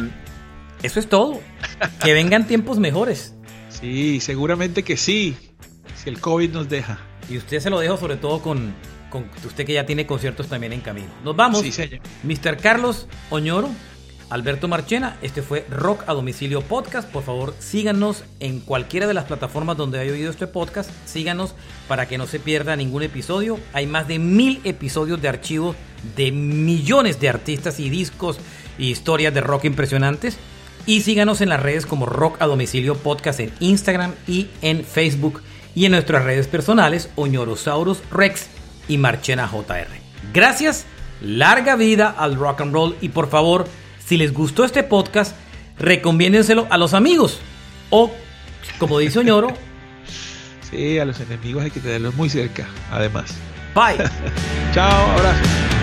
B: eso es todo. que vengan [laughs] tiempos mejores.
C: Sí, seguramente que sí, si el COVID nos deja.
B: Y usted se lo dejo sobre todo con, con usted que ya tiene conciertos también en camino. Nos vamos. Sí, señor. Mr. Carlos Oñoro, Alberto Marchena, este fue Rock a Domicilio Podcast. Por favor, síganos en cualquiera de las plataformas donde haya oído este podcast. Síganos para que no se pierda ningún episodio. Hay más de mil episodios de archivo de millones de artistas y discos y historias de rock impresionantes. Y síganos en las redes como Rock a Domicilio Podcast en Instagram y en Facebook. Y en nuestras redes personales, Oñorosaurus Rex y Marchena JR. Gracias, larga vida al rock and roll y por favor, si les gustó este podcast, recomiéndenselo a los amigos. O, como dice Oñoro,
C: sí, a los enemigos hay que tenerlos muy cerca, además.
B: Bye. [laughs]
C: Chao, abrazo.